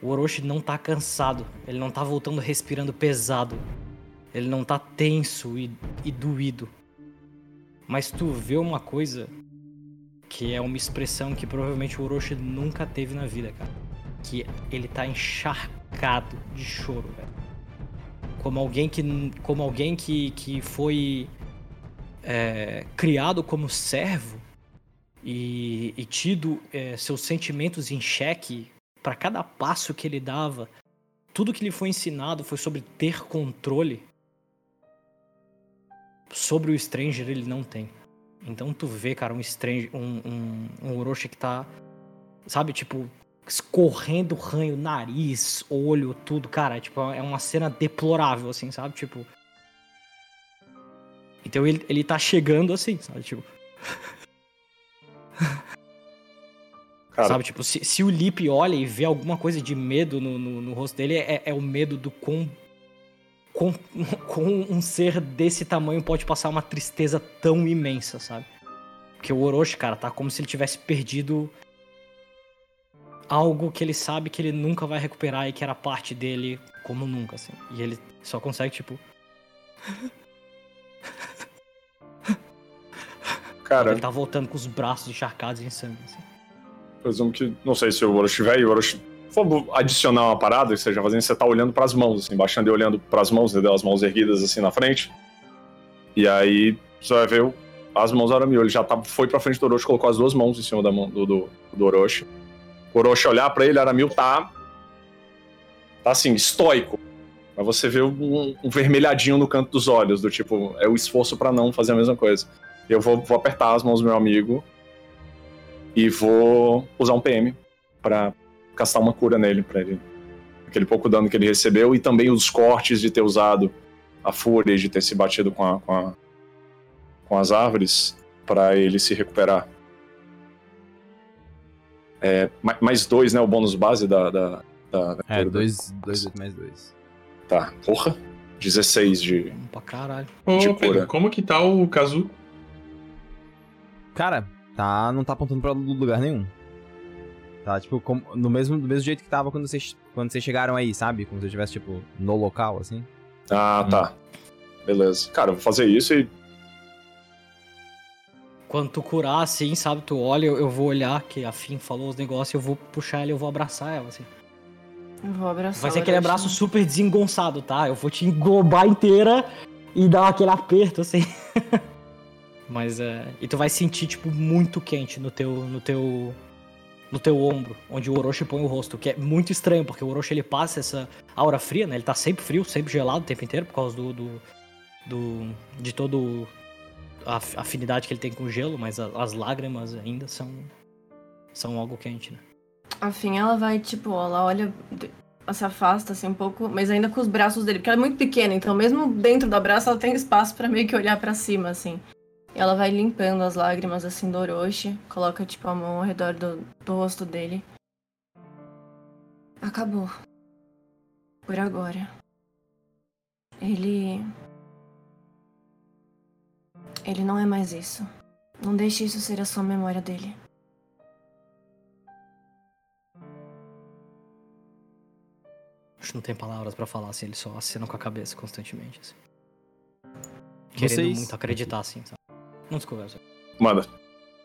O Orochi não tá cansado, ele não tá voltando respirando pesado. Ele não tá tenso e, e doído. Mas tu vê uma coisa que é uma expressão que provavelmente o Orochi nunca teve na vida, cara. Que ele tá encharcado de choro, velho. Como alguém que, como alguém que, que foi é, criado como servo e, e tido é, seus sentimentos em xeque para cada passo que ele dava. Tudo que lhe foi ensinado foi sobre ter controle. Sobre o Stranger ele não tem. Então tu vê, cara, um Stranger, um, um, um Orochi que tá, sabe, tipo, escorrendo ranho, nariz, olho, tudo, cara, tipo, é uma cena deplorável, assim, sabe, tipo... Então ele, ele tá chegando assim, sabe, tipo... Cara, Sabe, tipo, se, se o Lip olha e vê alguma coisa de medo no, no, no rosto dele, é, é o medo do quão, quão, quão um ser desse tamanho pode passar uma tristeza tão imensa, sabe? Porque o Orochi, cara, tá como se ele tivesse perdido algo que ele sabe que ele nunca vai recuperar e que era parte dele como nunca, assim. E ele só consegue, tipo, cara, ele tá voltando com os braços encharcados em sangue, assim. presumo que. Não sei se o Orochi e o Orochi for adicionar uma parada que você já fazendo, você tá olhando pras mãos, assim, baixando e olhando pras mãos, entendeu? As mãos erguidas assim na frente. E aí você vai ver as mãos do Aramil. Ele já tá, foi pra frente do Orochi, colocou as duas mãos em cima da mão do, do, do Orochi. Orochi olhar pra ele, Aramil tá. Tá assim, estoico. Mas você vê um, um vermelhadinho no canto dos olhos, do tipo, é o esforço pra não fazer a mesma coisa. Eu vou, vou apertar as mãos do meu amigo e vou usar um PM pra castar uma cura nele, pra ele. Aquele pouco dano que ele recebeu e também os cortes de ter usado a fúria de ter se batido com, a, com, a- com as árvores pra ele se recuperar. É, ma- mais dois, né? O bônus base da. da, da da É. 2, 2, mais 2. Tá, porra. 16 de. Pra caralho. Ô, De Pedro, como que tá o Kazu? Cara, tá, não tá apontando pra lugar nenhum. Tá, tipo, como- no mesmo, do mesmo jeito que tava quando vocês, quando vocês chegaram aí, sabe? Como se eu estivesse, tipo, no local, assim. Ah, tá. Beleza. Cara, eu vou fazer isso e. Quando tu curar, assim, sabe, tu olha, eu, eu vou olhar, que a Fim falou os negócios, eu vou puxar ela e eu vou abraçar ela, assim. Eu vou abraçar Vai ser aquele abraço super desengonçado, tá? Eu vou te englobar inteira e dar aquele aperto, assim. Mas é. E tu vai sentir, tipo, muito quente no teu. no teu. no teu ombro, onde o Orochi põe o rosto, que é muito estranho, porque o Orochi ele passa essa aura fria, né? Ele tá sempre frio, sempre gelado o tempo inteiro, por causa do. do, do- de todo a af- afinidade que ele tem com o gelo, mas a- as lágrimas ainda são. são algo quente, né? A Fim, ela vai, tipo, ela olha, se afasta assim um pouco, mas ainda com os braços dele, porque ela é muito pequena, então mesmo dentro do abraço ela tem espaço pra meio que olhar pra cima, assim. E ela vai limpando as lágrimas, assim, do Orochi, coloca, tipo, a mão ao redor do, do rosto dele. Acabou. Por agora. Ele. Ele não é mais isso. Não deixe isso ser a sua memória dele. Acho que não tem palavras pra falar, assim, ele só acena com a cabeça constantemente, assim. Querendo Vocês- muito acreditar, assim, sabe? Não desconversa. Manda.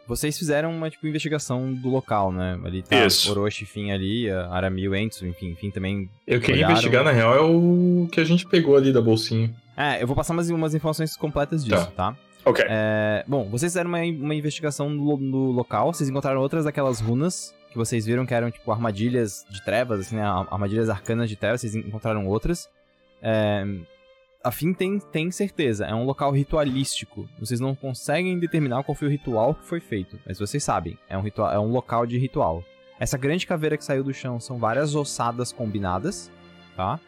Vocês fizeram uma, tipo, investigação do local, né? Ali tá Isso. Orochi, Fim ali, a Aramil, Enzo, enfim, Fim também. Eu queria Olharam. investigar, na real, é o que a gente pegou ali da bolsinha. É, eu vou passar umas, umas informações completas disso, tá? Ok. É, bom, vocês fizeram uma, uma investigação no, no local, vocês encontraram outras daquelas runas que vocês viram que eram, tipo, armadilhas de trevas, assim, né? Armadilhas arcanas de trevas, vocês encontraram outras. É, a Fim tem, tem certeza, é um local ritualístico. Vocês não conseguem determinar qual foi o ritual que foi feito, mas vocês sabem, é um, ritual, é um local de ritual. Essa grande caveira que saiu do chão são várias ossadas combinadas, tá?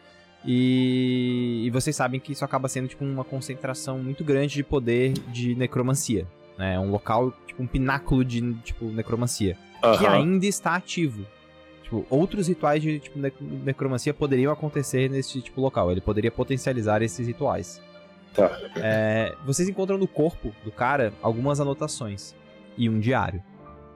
E, e vocês sabem que isso acaba sendo tipo uma concentração muito grande de poder de necromancia. Né? É um local, tipo um pináculo de tipo necromancia, que ainda está ativo. Tipo, outros rituais de tipo, nec- necromancia poderiam acontecer nesse tipo local. Ele poderia potencializar esses rituais. Tá. É, vocês encontram no corpo do cara algumas anotações e um diário.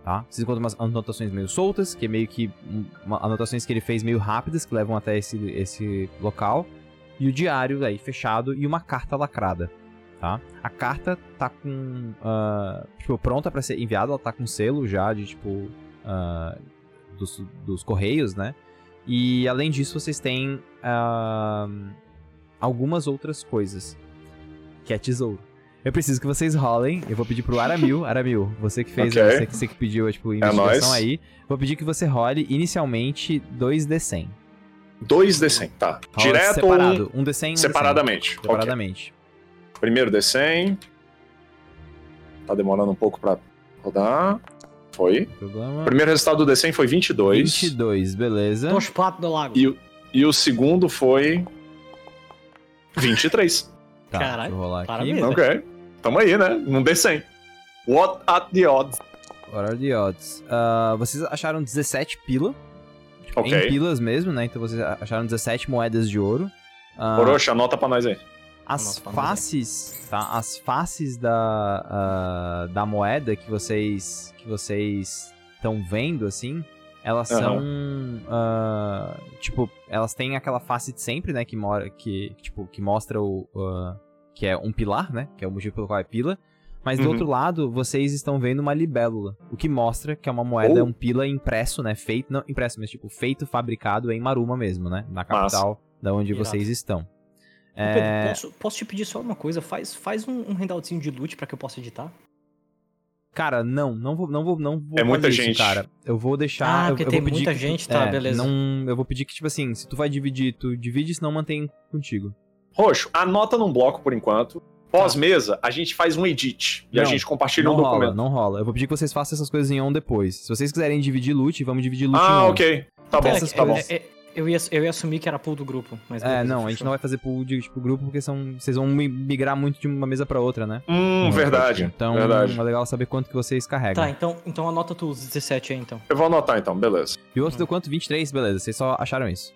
Tá? Vocês encontram umas anotações meio soltas, que é meio que um- uma- anotações que ele fez meio rápidas, que levam até esse, esse local. E o diário aí fechado e uma carta lacrada. Tá? A carta tá com. ah, tipo, pronta pra ser enviada, ela tá com selo já de tipo. ah, dos, dos correios, né? E além disso, vocês têm ah, algumas outras coisas. Que é tesouro. Eu preciso que vocês rolem. Eu vou pedir pro Aramil. Aramil, você que fez, Ok. você, que- você que pediu tipo, investigação nóis. aí. Vou pedir que você role inicialmente 2D100. 2D100, tá. Rola Direto separado. Um D100 e ou um separadamente? D100. Ok. Separadamente. Primeiro D100. Tá demorando um pouco pra rodar. Foi. Problema. O primeiro resultado do D100 foi 22. 22, beleza. Dois patos do lago. E, o- e o segundo foi 23. Tá, Caralho, eu rolar aqui. parabéns. ok. Tamo aí, né? Num D100. What at the odds? Hora de odds. Ah, vocês acharam 17 pila. Tipo, Ok. Em pilas mesmo, né? Então vocês acharam 17 moedas de ouro. Ah, Orochi, anota pra nós aí. As faces, tá? As faces da, ah, da moeda que vocês que vocês estão vendo, assim, elas Aham. são, ah, tipo, elas têm aquela face de sempre, né? Que, mora, que, tipo, que mostra o, ah, que é um pilar, né? Que é o motivo pelo qual é pila. Mas do Uhum. outro lado, vocês estão vendo uma libélula, o que mostra que é uma moeda, Oh. um pila impresso, né? Feito, não impresso, mas tipo, feito, fabricado em Maruma mesmo, né? Na capital da onde Irado. vocês estão. Pedro, É, posso, posso te pedir só uma coisa? Faz, faz um, um handoutzinho de loot pra que eu possa editar. Cara, não, não vou, não vou, não vou É muita fazer isso, gente. cara. Eu vou deixar. Ah, eu, porque eu tem vou pedir muita que gente, tá, é, beleza. Não, eu vou pedir que, tipo assim, se tu vai dividir, tu divide, senão mantém contigo. Roxo, anota num bloco por enquanto. Pós-mesa, a gente faz um edit. E a Não, gente compartilha não um rola, documento. não rola. Eu vou pedir que vocês façam essas coisas em on depois. Se vocês quiserem dividir loot, vamos dividir loot em Ah, on. ok. Tá bom, É, essas tá bom. é, é, eu, ia, eu ia assumir que era pool do grupo, mas É, beleza, não, a gente não vai fazer pool de tipo, grupo porque são, vocês vão mi- migrar muito de uma mesa pra outra, né? Hum, verdade. Então verdade. é legal saber quanto que vocês carregam. Tá, então, então anota tu os 17 aí, então. Eu vou anotar então, beleza. E o outro deu quanto? 23, beleza. Vocês só acharam isso.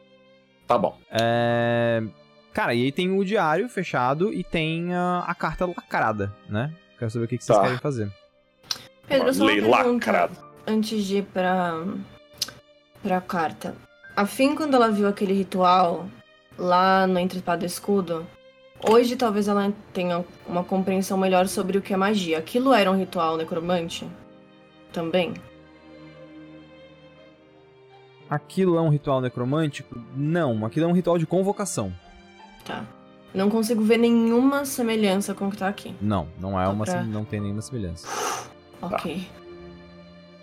Tá bom. É... Cara, e aí tem o diário fechado e tem a, a carta lacrada, né? Quero saber o que, que vocês Tá. querem fazer. Pedro, só uma Lei pergunta lacrada. antes de ir pra, pra carta. A Fim, quando ela viu aquele ritual lá no Entre Espada e Escudo, hoje talvez ela tenha uma compreensão melhor sobre o que é magia. Aquilo era um ritual necromante? Também? Aquilo é um ritual necromântico? Não, aquilo é um ritual de convocação. Tá. Não consigo ver nenhuma semelhança com o que tá aqui. Não, não é Só uma, pra- não tem nenhuma semelhança. Ok.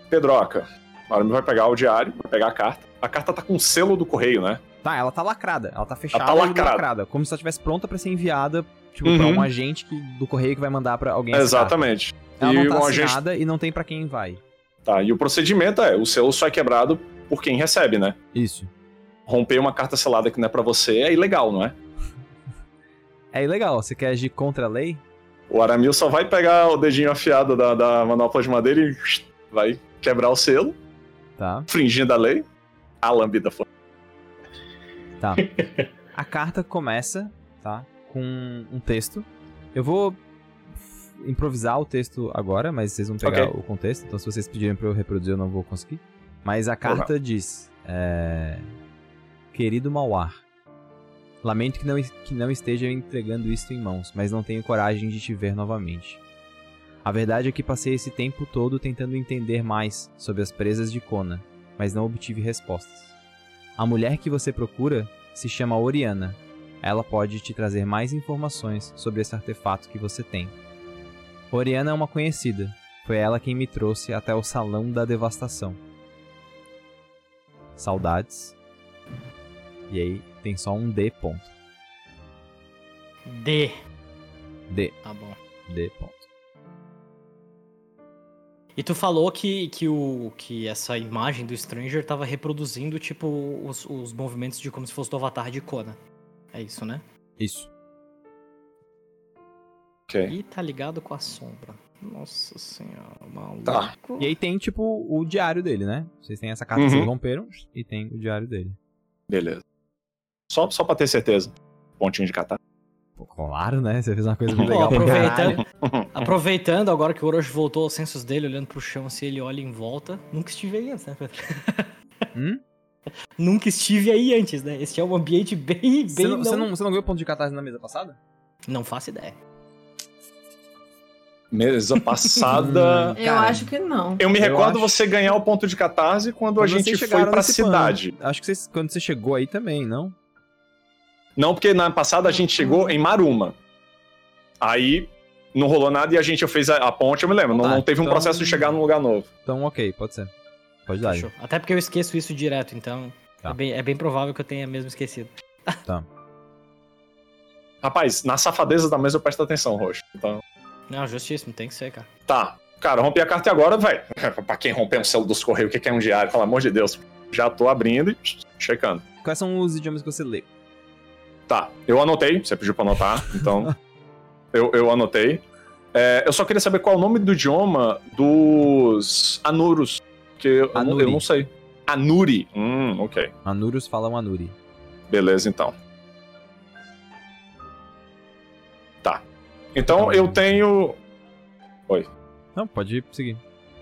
Pedroca, a Armin vai pegar o diário, vai pegar a carta. A carta tá com o selo do correio, né? Tá, ela tá lacrada, ela tá fechada tá e lacrada. lacrada, como se ela estivesse pronta pra ser enviada, tipo, Uhum. pra um agente que- do correio que vai mandar pra alguém Exatamente. carta. Ela e não tá um agente- assinada e não tem pra quem vai. Tá, e o procedimento é, o selo só é quebrado por quem recebe, né? Isso. Romper uma carta selada que não é pra você é ilegal, não é? É ilegal, você quer agir contra a lei? O Aramil só vai pegar o dedinho afiado da, da manopla de madeira e vai quebrar o selo, Tá. fingindo a lei. A lambida foi. Tá. A carta começa, tá? Com um texto. Eu vou improvisar o texto agora, mas vocês vão pegar Ok. o contexto. Então, se vocês pedirem pra eu reproduzir, eu não vou conseguir. Mas a carta diz: é, Querido Mauar, lamento que não, que não esteja entregando isto em mãos, mas não tenho coragem de te ver novamente. A verdade é que passei esse tempo todo tentando entender mais sobre as presas de Kona, mas não obtive respostas. A mulher que você procura se chama Oriana. Ela pode te trazer mais informações sobre esse artefato que você tem. Oriana é uma conhecida. Foi ela quem me trouxe até o Salão da Devastação. Saudades. E aí tem só um D ponto. D. D. Tá bom. D ponto. E tu falou que, que, o, que essa imagem do Stranger tava reproduzindo, tipo, os, os movimentos de como se fosse do avatar de Kona. É isso, né? Isso. Ok. E tá ligado com a sombra. Nossa senhora, maluco. Tá. E aí tem, tipo, o diário dele, né? Vocês têm essa carta que Uhum. vocês romperam e tem o diário dele. Beleza. Só, só pra ter certeza. Pontinho de catar. Claro, né? Você fez uma coisa muito legal aproveitando, aproveitando agora que o Orochi voltou aos sensos dele, olhando pro chão, se ele olha em volta. Nunca estive aí antes, né, Pedro? Hum? Nunca estive aí antes, né? Esse é um ambiente bem, bem Você não, não... você, não, você não ganhou ponto de catarse na mesa passada? Não faço ideia. Mesa passada. Eu Cara, acho que não. Eu me Eu recordo acho- você ganhar o ponto de catarse quando, a Quando gente vocês foi pra nesse plano. cidade. Acho que vocês, quando você chegou aí também, não? Não, porque na passada a gente chegou em Maruma. Aí não rolou nada e a gente fez a, a ponte, eu me lembro. Não, Tá, não teve um então- processo de chegar num lugar novo. Então, ok, pode ser. Pode dar. Fechou. Até porque eu esqueço isso direto, então Tá. é, bem, é bem provável que eu tenha mesmo esquecido. Tá. Rapaz, na safadeza da mesa eu presto atenção, Roxo. Então. Não, justíssimo, tem que ser, cara. Tá. Cara, rompi a carta e agora, velho. pra quem romper um selo dos Correios, o que que é um diário? Pelo amor de Deus. Já tô abrindo e checando. Quais são os idiomas que você lê? Tá, eu anotei, você pediu pra anotar, então. eu, eu anotei. É, eu só queria saber qual é o nome do idioma dos Anuros. Que eu, não, Anuri. eu não sei. Anuri. Hum, ok. Anuros falam Anuri. Beleza, então. Tá. Então eu tenho. Não, pode seguir.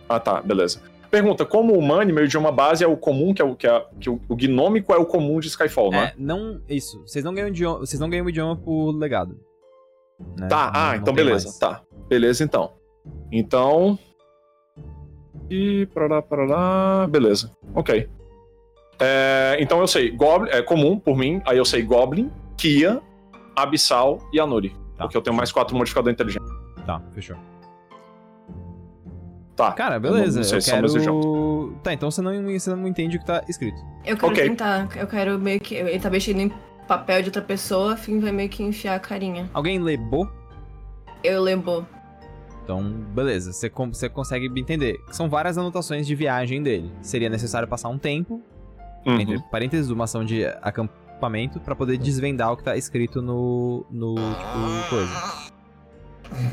Ah, tá, beleza. Pergunta: como humano, meu idioma base é o comum, que é o que, é, que o, o gnômico é o comum de Skyfall, não é? Não. Isso. Vocês não ganham idioma, vocês não ganham idioma por legado. né? Tá, Não- ah, não então beleza. mais. Tá, beleza então. Então. E parará, parará, beleza. Ok. É, então eu sei, Goblin, é comum por mim, aí eu sei Goblin, Kia, Abissal e Anuri. Tá. Porque eu tenho mais quatro modificador inteligente. Tá, fechou. Tá. Cara, eu não- beleza. Não, sei eu quero. Tá, então você não, você não entende o que tá escrito. Eu quero Ok. tentar. Eu quero meio que. Ele tá mexendo em papel de outra pessoa, a fim vai meio que enfiar a carinha. Alguém lê Bo? Eu lembro. Então, beleza. Você, você consegue entender. São várias anotações de viagem dele. Seria necessário passar um tempo, Uhum. entre parênteses, uma ação de acampamento, pra poder desvendar o que tá escrito no. no. tipo, coisa.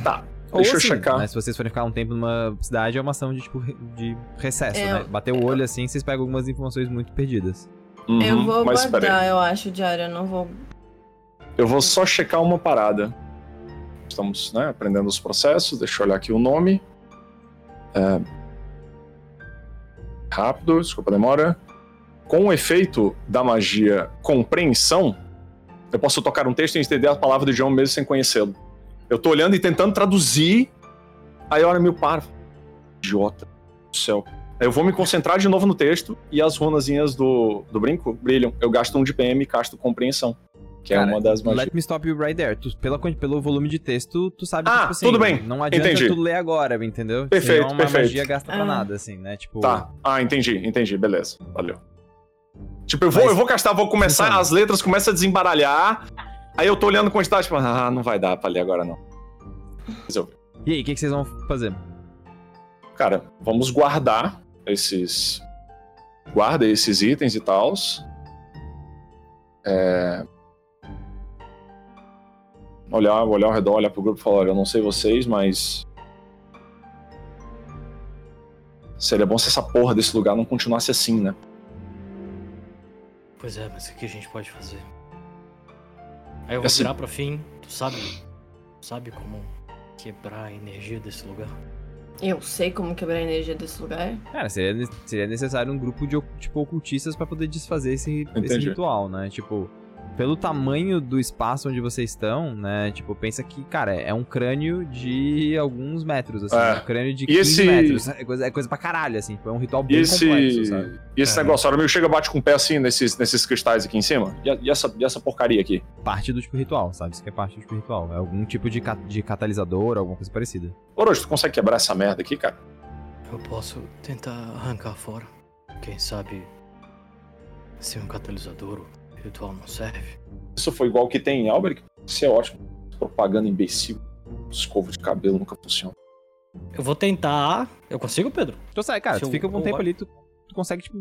Tá. Ou Deixa eu assim, checar. né, se vocês forem ficar um tempo numa cidade, é uma ação de, tipo, de recesso, É, né? Bater o olho assim, vocês pegam algumas informações muito perdidas. Uhum, eu vou Mas peraí. guardar, eu acho, diário. Eu não vou. Eu vou só checar uma parada. Estamos né, aprendendo os processos. Deixa eu olhar aqui o nome. É, Rápido, desculpa a demora. Com o efeito da magia compreensão, eu posso tocar um texto e entender a palavra do idioma mesmo sem conhecê-lo. Eu tô olhando e tentando traduzir, aí a hora meu para. Idiota do céu. Aí eu vou me concentrar de novo no texto e as runazinhas do, do brinco brilham. Eu gasto um de PM e casto compreensão. Que é Cara, uma das magias. Let me stop you right there. Tu, pela, pelo volume de texto, tu sabe que, Ah, tipo assim, tudo bem. não adianta Entendi. tu ler agora, entendeu? Perfeito, Senão uma perfeito. magia gasta pra Ah. nada, assim, né? Tipo, Tá. Ah, entendi, entendi. Beleza. Valeu. Tipo, eu vou, Mas- eu vou castar, vou começar, Funciona. as letras começam a desembaralhar. Aí eu tô olhando a quantidade, tipo, ah, não vai dar pra ler agora não. Resolvi. E aí, o que, que vocês vão fazer? Cara, vamos guardar esses. Guarda esses itens e tals. É. Olhar, olhar ao redor, olhar pro grupo e falar, olha, eu não sei vocês, mas. Seria bom se essa porra desse lugar não continuasse assim, né? Pois é, mas o que a gente pode fazer? Aí eu vou Assim- virar pro fim, tu sabe? Tu sabe como quebrar a energia desse lugar? Eu sei como quebrar a energia desse lugar. Cara, seria, seria necessário um grupo de tipo, ocultistas pra poder desfazer esse, esse ritual, né? Tipo, pelo tamanho do espaço onde vocês estão, né? Tipo, pensa que, cara, é um crânio de alguns metros, assim. É. Um crânio de E 15 esse- metros. É coisa, é coisa pra caralho, assim. Tipo, é um ritual E bem esse, complexo, sabe? e esse É. negócio, o amigo chega bate com o pé assim nesses, nesses cristais aqui em cima? E, a- e essa, e essa porcaria aqui? Parte do tipo ritual, sabe? Isso que é parte do tipo ritual. É algum tipo de, ca- de catalisador, alguma coisa parecida. Orochi, tu consegue quebrar essa merda aqui, cara? Eu posso tentar arrancar fora. Quem sabe se um catalisador o ritual não serve. Isso foi igual que tem em Alberic? Isso é ótimo. Propaganda imbecil. Escova de cabelo nunca funciona. Eu vou tentar. Eu consigo, Pedro? Então sai, cara, Se tu eu- fica um eu- tempo ali, tu, tu consegue, tipo,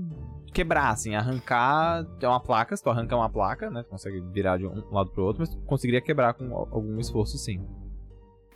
quebrar, assim, arrancar. É uma placa, se tu arranca uma placa, né? Tu consegue virar de um lado pro outro, mas tu conseguiria quebrar com al- algum esforço, sim.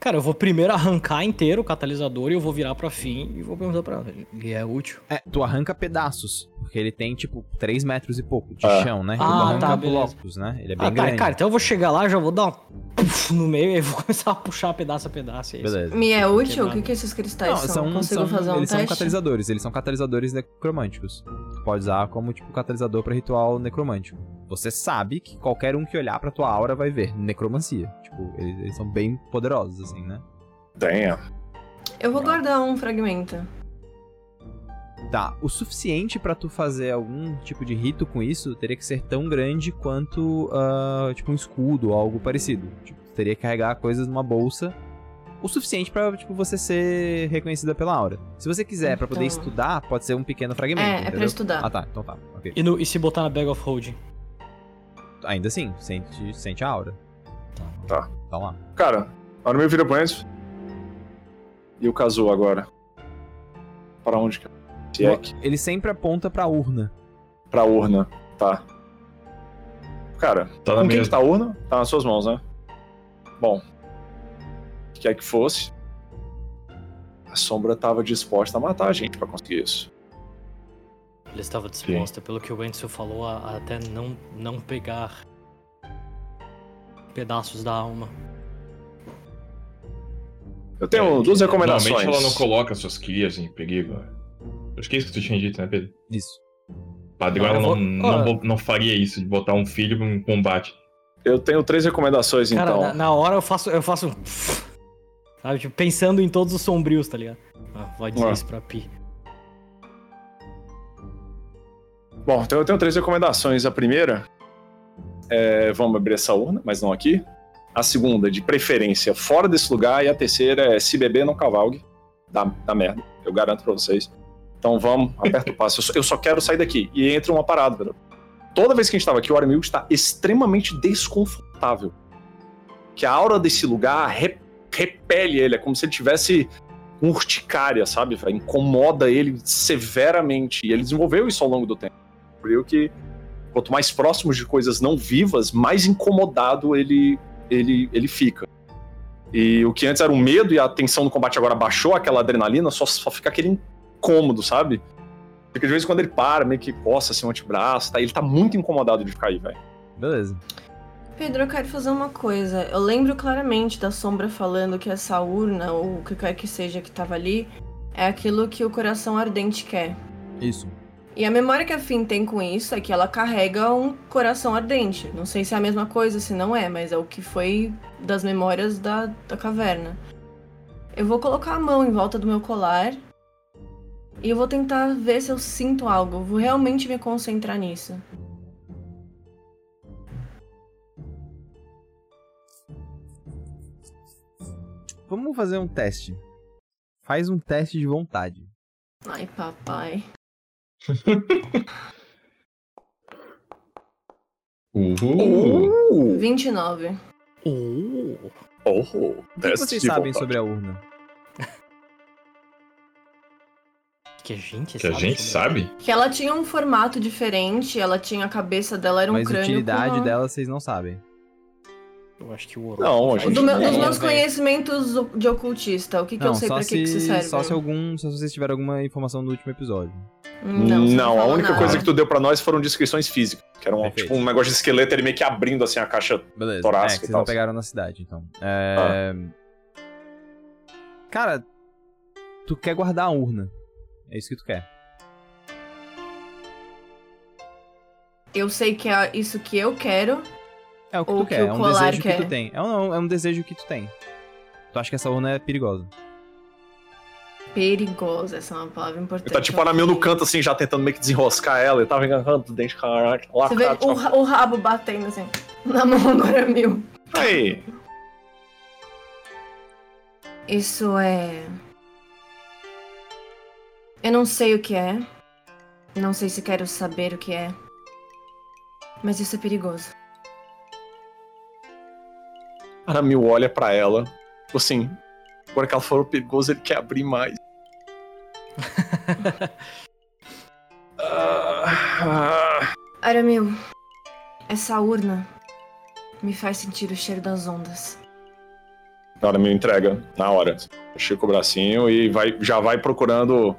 Cara, eu vou primeiro arrancar inteiro o catalisador e eu vou virar pra fim e vou perguntar pra ela. Ele é útil? É, tu arranca pedaços, porque ele tem, tipo, 3 metros e pouco de Ah. chão, né? Ah, tu arranca tá, blocos, né? Ele é bem Ah, tá, grande. cara, então eu vou chegar lá, já vou dar um puf no meio e vou começar a puxar pedaço a pedaço. e é isso. Beleza. Me é útil? O que, que esses cristais Não, são? são, Consigo são- fazer um eles são teste? catalisadores, eles são catalisadores necromânticos. Tu pode usar como, tipo, catalisador pra ritual necromântico. Você sabe que qualquer um que olhar pra tua aura vai ver necromancia. Tipo, eles, eles são bem poderosos, assim, né? Tenha. Eu vou guardar um fragmento. Tá, o suficiente pra tu fazer algum tipo de rito com isso teria que ser tão grande quanto, ah, tipo, um escudo ou algo parecido. Tipo, tu teria que carregar coisas numa bolsa o suficiente pra, tipo, você ser reconhecida pela aura. Se você quiser pra poder Então. estudar, pode ser um pequeno fragmento, É, é pra entendeu? estudar. Ah, tá, então tá, ok. E, no- e se botar na bag of holding? Ainda assim, sente, sente a aura. Tá. Tá lá. Cara, a hora meu vira pro Enzo. E o Kazuo agora? Para onde que se é que? Ele sempre aponta pra urna. Pra urna. Tá. Cara, Tá com quem que mesa. tá a urna? Tá nas suas mãos, né? Bom. Quer que fosse. A sombra tava disposta a matar a gente pra conseguir isso. Ela estava disposta, pelo que o Enzo falou, a, a até não, não pegar pedaços da alma. Eu tenho duas recomendações. Normalmente ela não coloca suas crias em perigo. Acho que é isso que tu tinha dito, né, Pedro? Isso. Padrão, Não, eu ela vou- não, não, bo- não faria isso, de botar um filho em combate. Eu tenho três recomendações, Cara, então. na, na hora eu faço, eu faço. Sabe, tipo, pensando em todos os sombrios, tá ligado? Ah, vai dizer Ué. isso pra Pi. Bom, então eu tenho três recomendações. A primeira é vamos abrir essa urna, mas não aqui. A segunda, de preferência, fora desse lugar. E a terceira é se beber, não cavalgue. Dá, dá merda, eu garanto pra vocês. Então vamos, aperta o passo. Eu só, eu só quero sair daqui. E entra uma parada, velho. Toda vez que a gente tava aqui, o Aramigo está extremamente desconfortável. Que a aura desse lugar re- repele ele. É como se ele tivesse com urticária, sabe? velho? Incomoda ele severamente. E ele desenvolveu isso ao longo do tempo descobriu que quanto mais próximos de coisas não vivas, mais incomodado ele, ele, ele fica. E o que antes era um medo e a tensão no combate agora baixou, aquela adrenalina, só, só fica aquele incômodo, sabe? Fica de vez em quando ele para, meio que coça assim o antebraço, tá? Ele tá muito incomodado de ficar aí, velho. Beleza. Pedro, eu quero fazer uma coisa. Eu lembro claramente da sombra falando que essa urna, ou o que quer que seja que tava ali, é aquilo que o coração ardente quer. Isso. E a memória que a Finn tem com isso é que ela carrega um coração ardente. Não sei se é a mesma coisa, se não é, mas é o que foi das memórias da, da caverna. Eu vou colocar a mão em volta do meu colar e eu vou tentar ver se eu sinto algo. Eu vou realmente me concentrar nisso. Vamos fazer um teste. Faz um teste de vontade. Ai, papai. Uhul. Uh! 29. Uh, Oh, O que vocês sabem vontade. sobre a urna? que a gente Que a sabe. gente sobre sabe? Que ela tinha um formato diferente, ela tinha a cabeça dela, era um Mas a crânio. utilidade uma... dela vocês não sabem. Eu acho que o Oro. Não, a gente Do meu- não- dos meus conhecimentos de ocultista, o que, que eu sei pra que, que se, se serve? só se algum, se vocês tiverem alguma informação no último episódio. Não, você a única nada. coisa que tu deu pra nós foram descrições físicas. Que era um, Perfeito. tipo um negócio de esqueleto, ele meio que abrindo assim a caixa. Beleza. Torácica é, que e vocês tal. não pegaram na cidade, então. É... Cara, tu quer guardar a urna. É isso que tu quer. Eu sei que é isso que eu quero. É o que Ou tu que quer, é um desejo que quer. tu tem. É um, é um desejo que tu tem. Tu acha que essa urna é perigosa. Perigosa, essa é uma palavra importante. Ele tá tipo Aramil no canto, assim, já tentando meio que desenroscar ela. Ele tava enganando o dente, caraca. Lá, Você vê o, ra- o rabo batendo assim, na mão do Aramil. Aí, Isso é. Eu não sei o que é. Não sei se quero saber o que é. Mas isso é perigoso. Aramil olha pra ela. tipo Assim, agora que ela falou perigoso, ele quer abrir mais. Aramil, essa urna me faz sentir o cheiro das ondas. Aramil entrega na hora. Estica o bracinho e vai, já vai procurando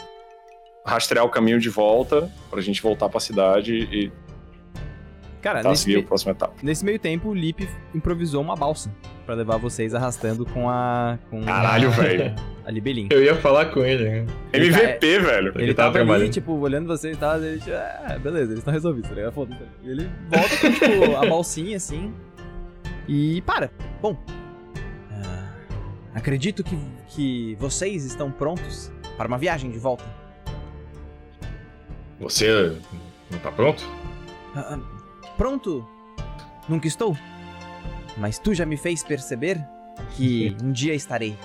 rastrear o caminho de volta pra gente voltar pra cidade e Cara, tá, nesse, seguir a me- próxima etapa. nesse meio tempo, o Lip improvisou uma balsa pra levar vocês arrastando com a. Com Caralho, a, velho. A Libelin. Eu ia falar com ele, né? Ele tá- MVP, velho. Ele Ele tava tava ali, trabalhando. tipo, olhando vocês e tal, ele, tipo, ah, beleza, eles estão resolvidos, tá ligado? Foda-se. E ele volta com, tipo, a balsinha, assim, e para. Bom, ah, acredito que, que vocês estão prontos para uma viagem de volta. Você não tá pronto? Ah, ah, pronto? Nunca estou. Mas tu já me fez perceber que um dia estarei.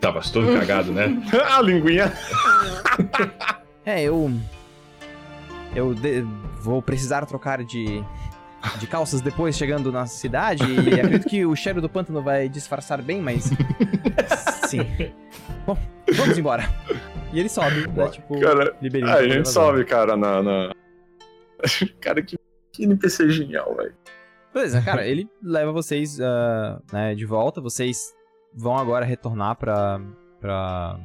Tava todo cagado, né? a linguinha. É, eu. Eu de- vou precisar trocar de. De calças depois chegando na cidade e acredito que o cheiro do pântano vai disfarçar bem, mas. Sim. Bom, vamos embora. E ele sobe, né? Tipo, Cara, Liberinho. Ah, a gente sobe, cara, na. na... cara, que, que NPC genial, velho. Beleza, cara, ele leva vocês ah, né, de volta. Vocês vão agora retornar pra. pra.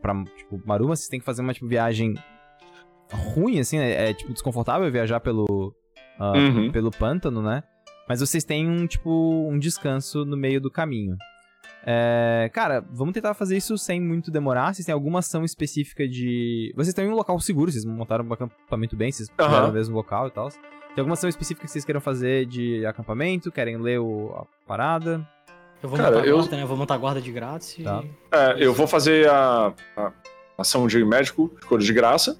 pra, tipo, Maruma. Vocês têm que fazer uma, tipo, viagem ruim, assim, é, é, tipo, desconfortável viajar pelo. ah, Uhum. pelo pântano, né? Mas vocês têm um, tipo, um descanso no meio do caminho. É, cara, vamos tentar fazer isso sem muito demorar. Vocês têm alguma ação específica de. Vocês estão em um local seguro, vocês montaram um acampamento bem, vocês Aham. fizeram no mesmo local e tal. Tem alguma ação específica que vocês queiram fazer de acampamento? Querem ler o- a parada? Eu vou Cara, montar eu- guarda, né? Eu vou montar guarda de grátis e... Tá. É, eu vou fazer a, a ação de médico de cura de graça.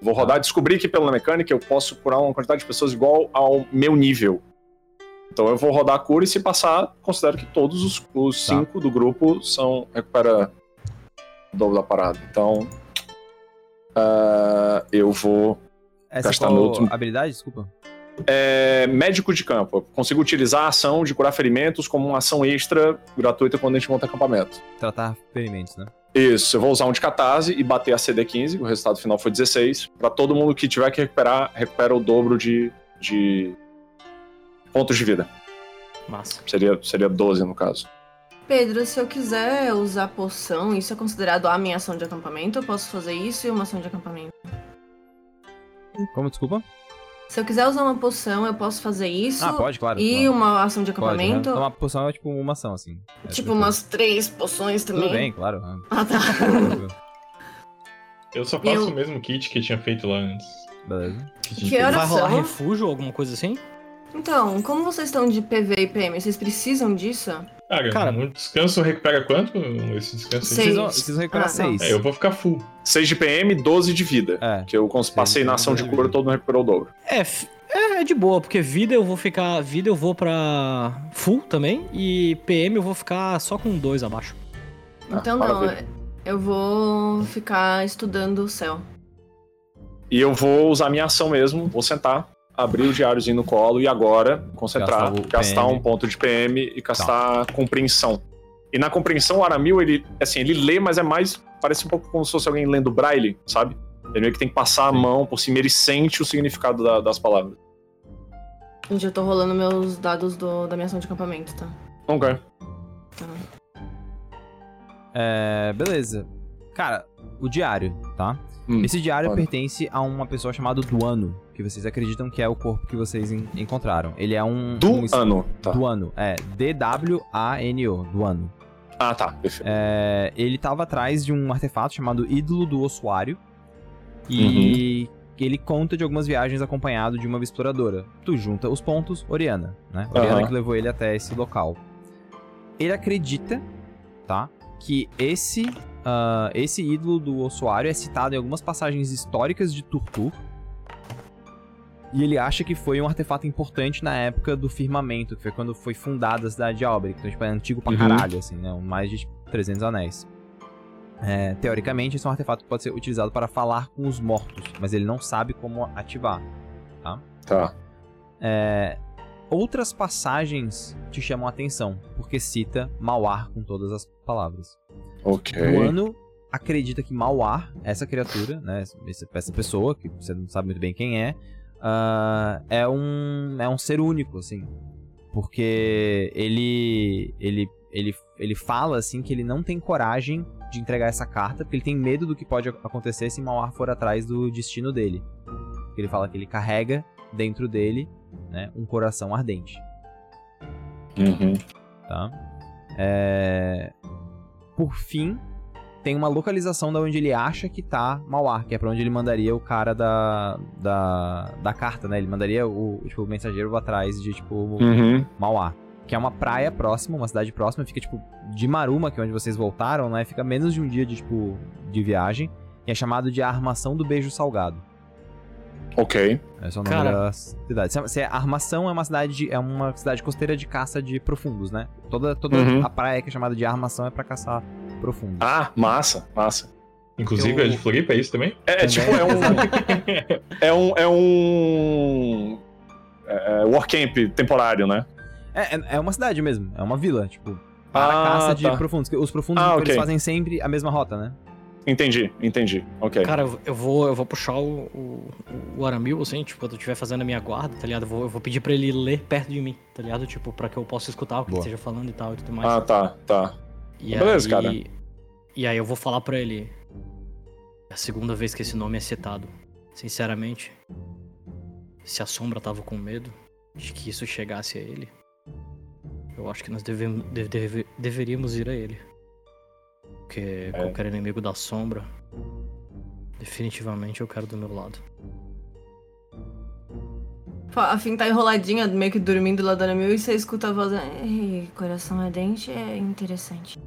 Vou rodar, descobrir que pela mecânica eu posso curar uma quantidade de pessoas igual ao meu nível. Então eu vou rodar a cura e se passar, considero que todos os, os Tá. cinco do grupo são recupera o dobro da parada. Então ah, eu vou Essa Gastar qual meu último- habilidade? Desculpa. é, médico de campo. Eu consigo utilizar a ação de curar ferimentos como uma ação extra gratuita quando a gente monta acampamento. Tratar ferimentos, né? Isso, eu vou usar um de catarse e bater a CD15, o resultado final foi 16. Pra todo mundo que tiver que recuperar, recupera o dobro de, de pontos de vida. Massa. Seria, seria 12 no caso. Pedro, se eu quiser usar poção, isso é considerado a minha ação de acampamento? Eu posso fazer isso e uma ação de acampamento? Como, desculpa? Se eu quiser usar uma poção, eu posso fazer isso Ah, pode, claro. e claro. uma ação de Pode, né? acampamento? Então, uma poção é tipo uma ação, assim. É tipo umas três poções também? Tudo bem, claro. ah, tá. Eu só faço Eu- o mesmo kit que tinha feito lá antes. Beleza. Que horas Vai rolar são? refúgio ou alguma coisa assim? Então, como vocês estão de PV e PM, vocês precisam disso? Cara, Cara- um descanso recupera quanto? Esse descanso? Seis. Vocês recuperar Ah, seis. É, eu vou ficar full. 6 de PM, 12 de vida. É. Que eu passei na ação de cura, todo mundo recuperou o dobro. É, f- é, é de boa, porque vida eu vou ficar. Vida eu vou pra full também. E PM eu vou ficar só com dois abaixo. Ah, Então não, maravilha. eu vou ficar estudando o céu. E eu vou usar minha ação mesmo, vou sentar, abrir o diáriozinho no colo e agora concentrar, Gastar gastar um ponto de PM e gastar compreensão. E na compreensão, o Aramil, ele, assim, ele lê, mas é mais, parece um pouco como se fosse alguém lendo braille, sabe? Ele meio que tem que passar a Sim. mão por cima, ele sente o significado da- das palavras. Gente, eu tô rolando meus dados do- da minha ação de acampamento, tá? Ok. É, beleza. Cara, o diário, tá? Hum, Esse diário pertence a uma pessoa chamada Duano, que vocês acreditam que é o corpo que vocês en- encontraram. Ele é um... Do um. Tá. Duano, é. D-W-A-N-O, Duano. Ah, tá. Perfeito. É, ele tava atrás de um artefato chamado Ídolo do Ossuário. E ele conta de algumas viagens acompanhado de uma exploradora. Tu junta os pontos, Oriana, né? Oriana Aham. que levou ele até esse local. Ele acredita, tá? Que esse, ah, esse ídolo do ossuário é citado em algumas passagens históricas de Turtur. E ele acha que foi um artefato importante na época do firmamento, que foi quando foi fundada a cidade de Alberic. Então, tipo, é antigo pra Uhum. caralho, assim, né? Mais de 300 anéis. É, teoricamente, esse é um artefato que pode ser utilizado para falar com os mortos, mas ele não sabe como ativar. Tá. É, outras passagens te chamam a atenção, porque cita Mauar com todas as palavras. Ok. O ano acredita que Mauar, essa criatura, né, essa, pessoa, que você não sabe muito bem quem é, ah, é, um, é um ser único, assim. Porque ele, ele, ele, ele fala, assim, que ele não tem coragem de entregar essa carta, porque ele tem medo do que pode ac- acontecer se Mauar for atrás do destino dele. Ele fala que ele carrega dentro dele, né, um coração ardente Uhum. tá? É... Por fim, tem uma localização da onde ele acha que tá Mauar, que é pra onde ele mandaria o cara da, da, da carta, né? Ele mandaria o, tipo, o mensageiro atrás de, tipo, Uhum. Mauá. Que é uma praia próxima, uma cidade próxima, fica, tipo, de Maruma, que é onde vocês voltaram, né? Fica menos de um dia de, tipo, de viagem. E é chamado de Armação do Beijo Salgado. Ok. Esse é o nome Cara. da cidade. Se, se é Armação é uma cidade de, é uma cidade costeira de caça de profundos, né? Toda, toda Uhum. a praia que é chamada de Armação é pra caçar profundos. Ah, massa, massa. Inclusive, Eu- é de Floripa, é isso também? É, é tipo, é um. é um. É um. É, é workcamp temporário, né? É, é, é uma cidade mesmo, é uma vila, tipo, para Ah, caça de tá. profundos. Os profundos Ah, tipo, ok. eles fazem sempre a mesma rota, né? Entendi, entendi. Ok. Cara, eu, eu vou, eu vou puxar o, o, o Aramil, assim, tipo, quando eu estiver fazendo a minha guarda, tá ligado? Eu vou, eu vou pedir pra ele ler perto de mim, tá ligado? Tipo, pra que eu possa escutar o que ele Boa. esteja falando e tal e tudo mais. ah, tá, tá. e beleza, aí, cara. E aí eu vou falar pra ele. É a segunda vez que esse nome é citado. Sinceramente, se a sombra tava com medo de que isso chegasse a ele, eu acho que nós deve- deve- deveríamos ir a ele. Porque É. qualquer inimigo da sombra, definitivamente eu quero do meu lado. Pô, A Fim tá enroladinha, meio que dormindo lá da Mil, e você escuta a voz. Ei, coração ardente é interessante.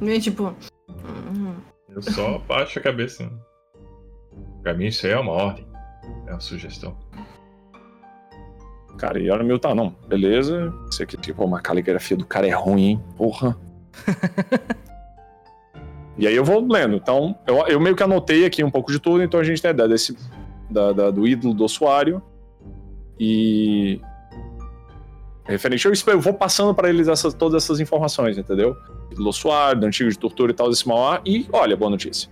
Meio tipo. "Uhum." Eu só baixo a cabeça. Pra mim, isso aí é uma ordem. É uma sugestão. Cara, e Aramil tá, não. Beleza. Isso aqui, tipo, uma caligrafia do cara é ruim, hein? Porra. e aí eu vou lendo. Então, eu, eu meio que anotei aqui um pouco de tudo, então a gente tem a ideia desse, da, da- do ídolo do ossuário. E. Referente, eu, eu vou passando pra eles essas, todas essas informações, entendeu? Do ossuário, do antigo de tortura e tal, desse Mauá. E, olha, boa notícia.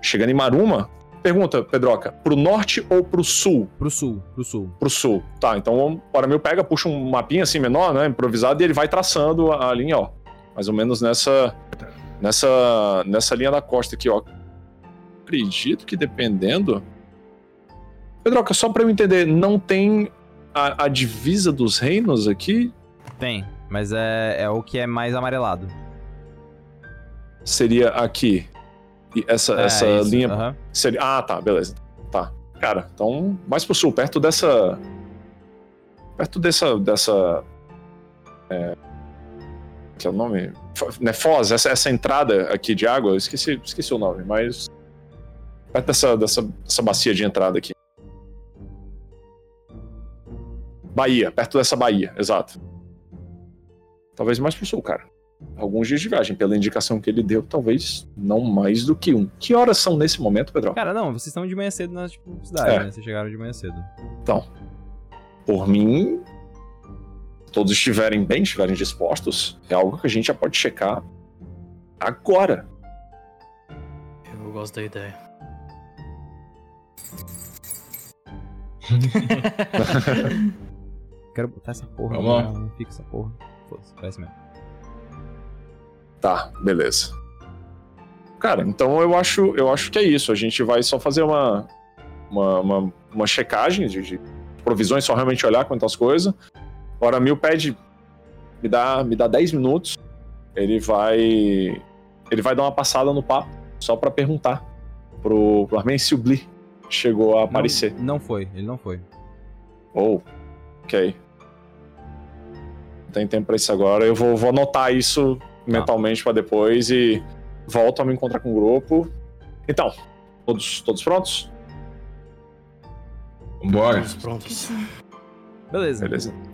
Chegando em Maruma, pergunta, Pedroca, pro norte ou pro sul? Pro sul, pro sul. pro sul. Tá, então o Aramil pega, puxa um mapinha assim menor, né, improvisado, e ele vai traçando a, a linha, ó. Mais ou menos nessa, nessa, nessa linha da costa aqui, ó. Acredito que dependendo... Pedroca, só pra eu entender, não tem a, a divisa dos reinos aqui? Tem, mas é, é o que é mais amarelado. Seria aqui. E essa, É, essa isso, linha aham. seria... Ah, tá, beleza. Tá. Cara, então, mais pro sul, perto dessa... Perto dessa... dessa é, que é o nome? Né, Foz, essa, essa entrada aqui de água, eu esqueci, esqueci o nome, mas... Perto dessa, dessa, dessa bacia de entrada aqui. Bahia, perto dessa Bahia, exato. Talvez mais pro sul, cara. Alguns dias de viagem, pela indicação que ele deu, talvez não mais do que um. Que horas são nesse momento, Pedro? Cara, não, vocês estão de manhã cedo na tipo, cidade, É. né? Vocês chegaram de manhã cedo. Por mim, todos estiverem bem, estiverem dispostos, é algo que a gente já pode checar agora. Eu gosto da ideia. Quero botar essa porra. Vamos lá. Não, não fica essa porra. Foda-se, parece mesmo. Tá, beleza. Cara, então eu acho, eu acho que é isso. A gente vai só fazer uma, uma, uma, uma checagem de, de provisões, só realmente olhar quantas coisas. Hora mil pede, me dá, me dá 10 minutos. ele vai. Ele vai dar uma passada no papo, só pra perguntar pro, pro Armin se o Bli chegou a aparecer. Não, não foi, ele não foi. Ou, ok. Não tem tempo pra isso agora. Eu vou, vou anotar isso mentalmente pra depois e volto a me encontrar com o grupo. Então, todos, todos prontos? Vambora. Estamos prontos. Beleza. Beleza.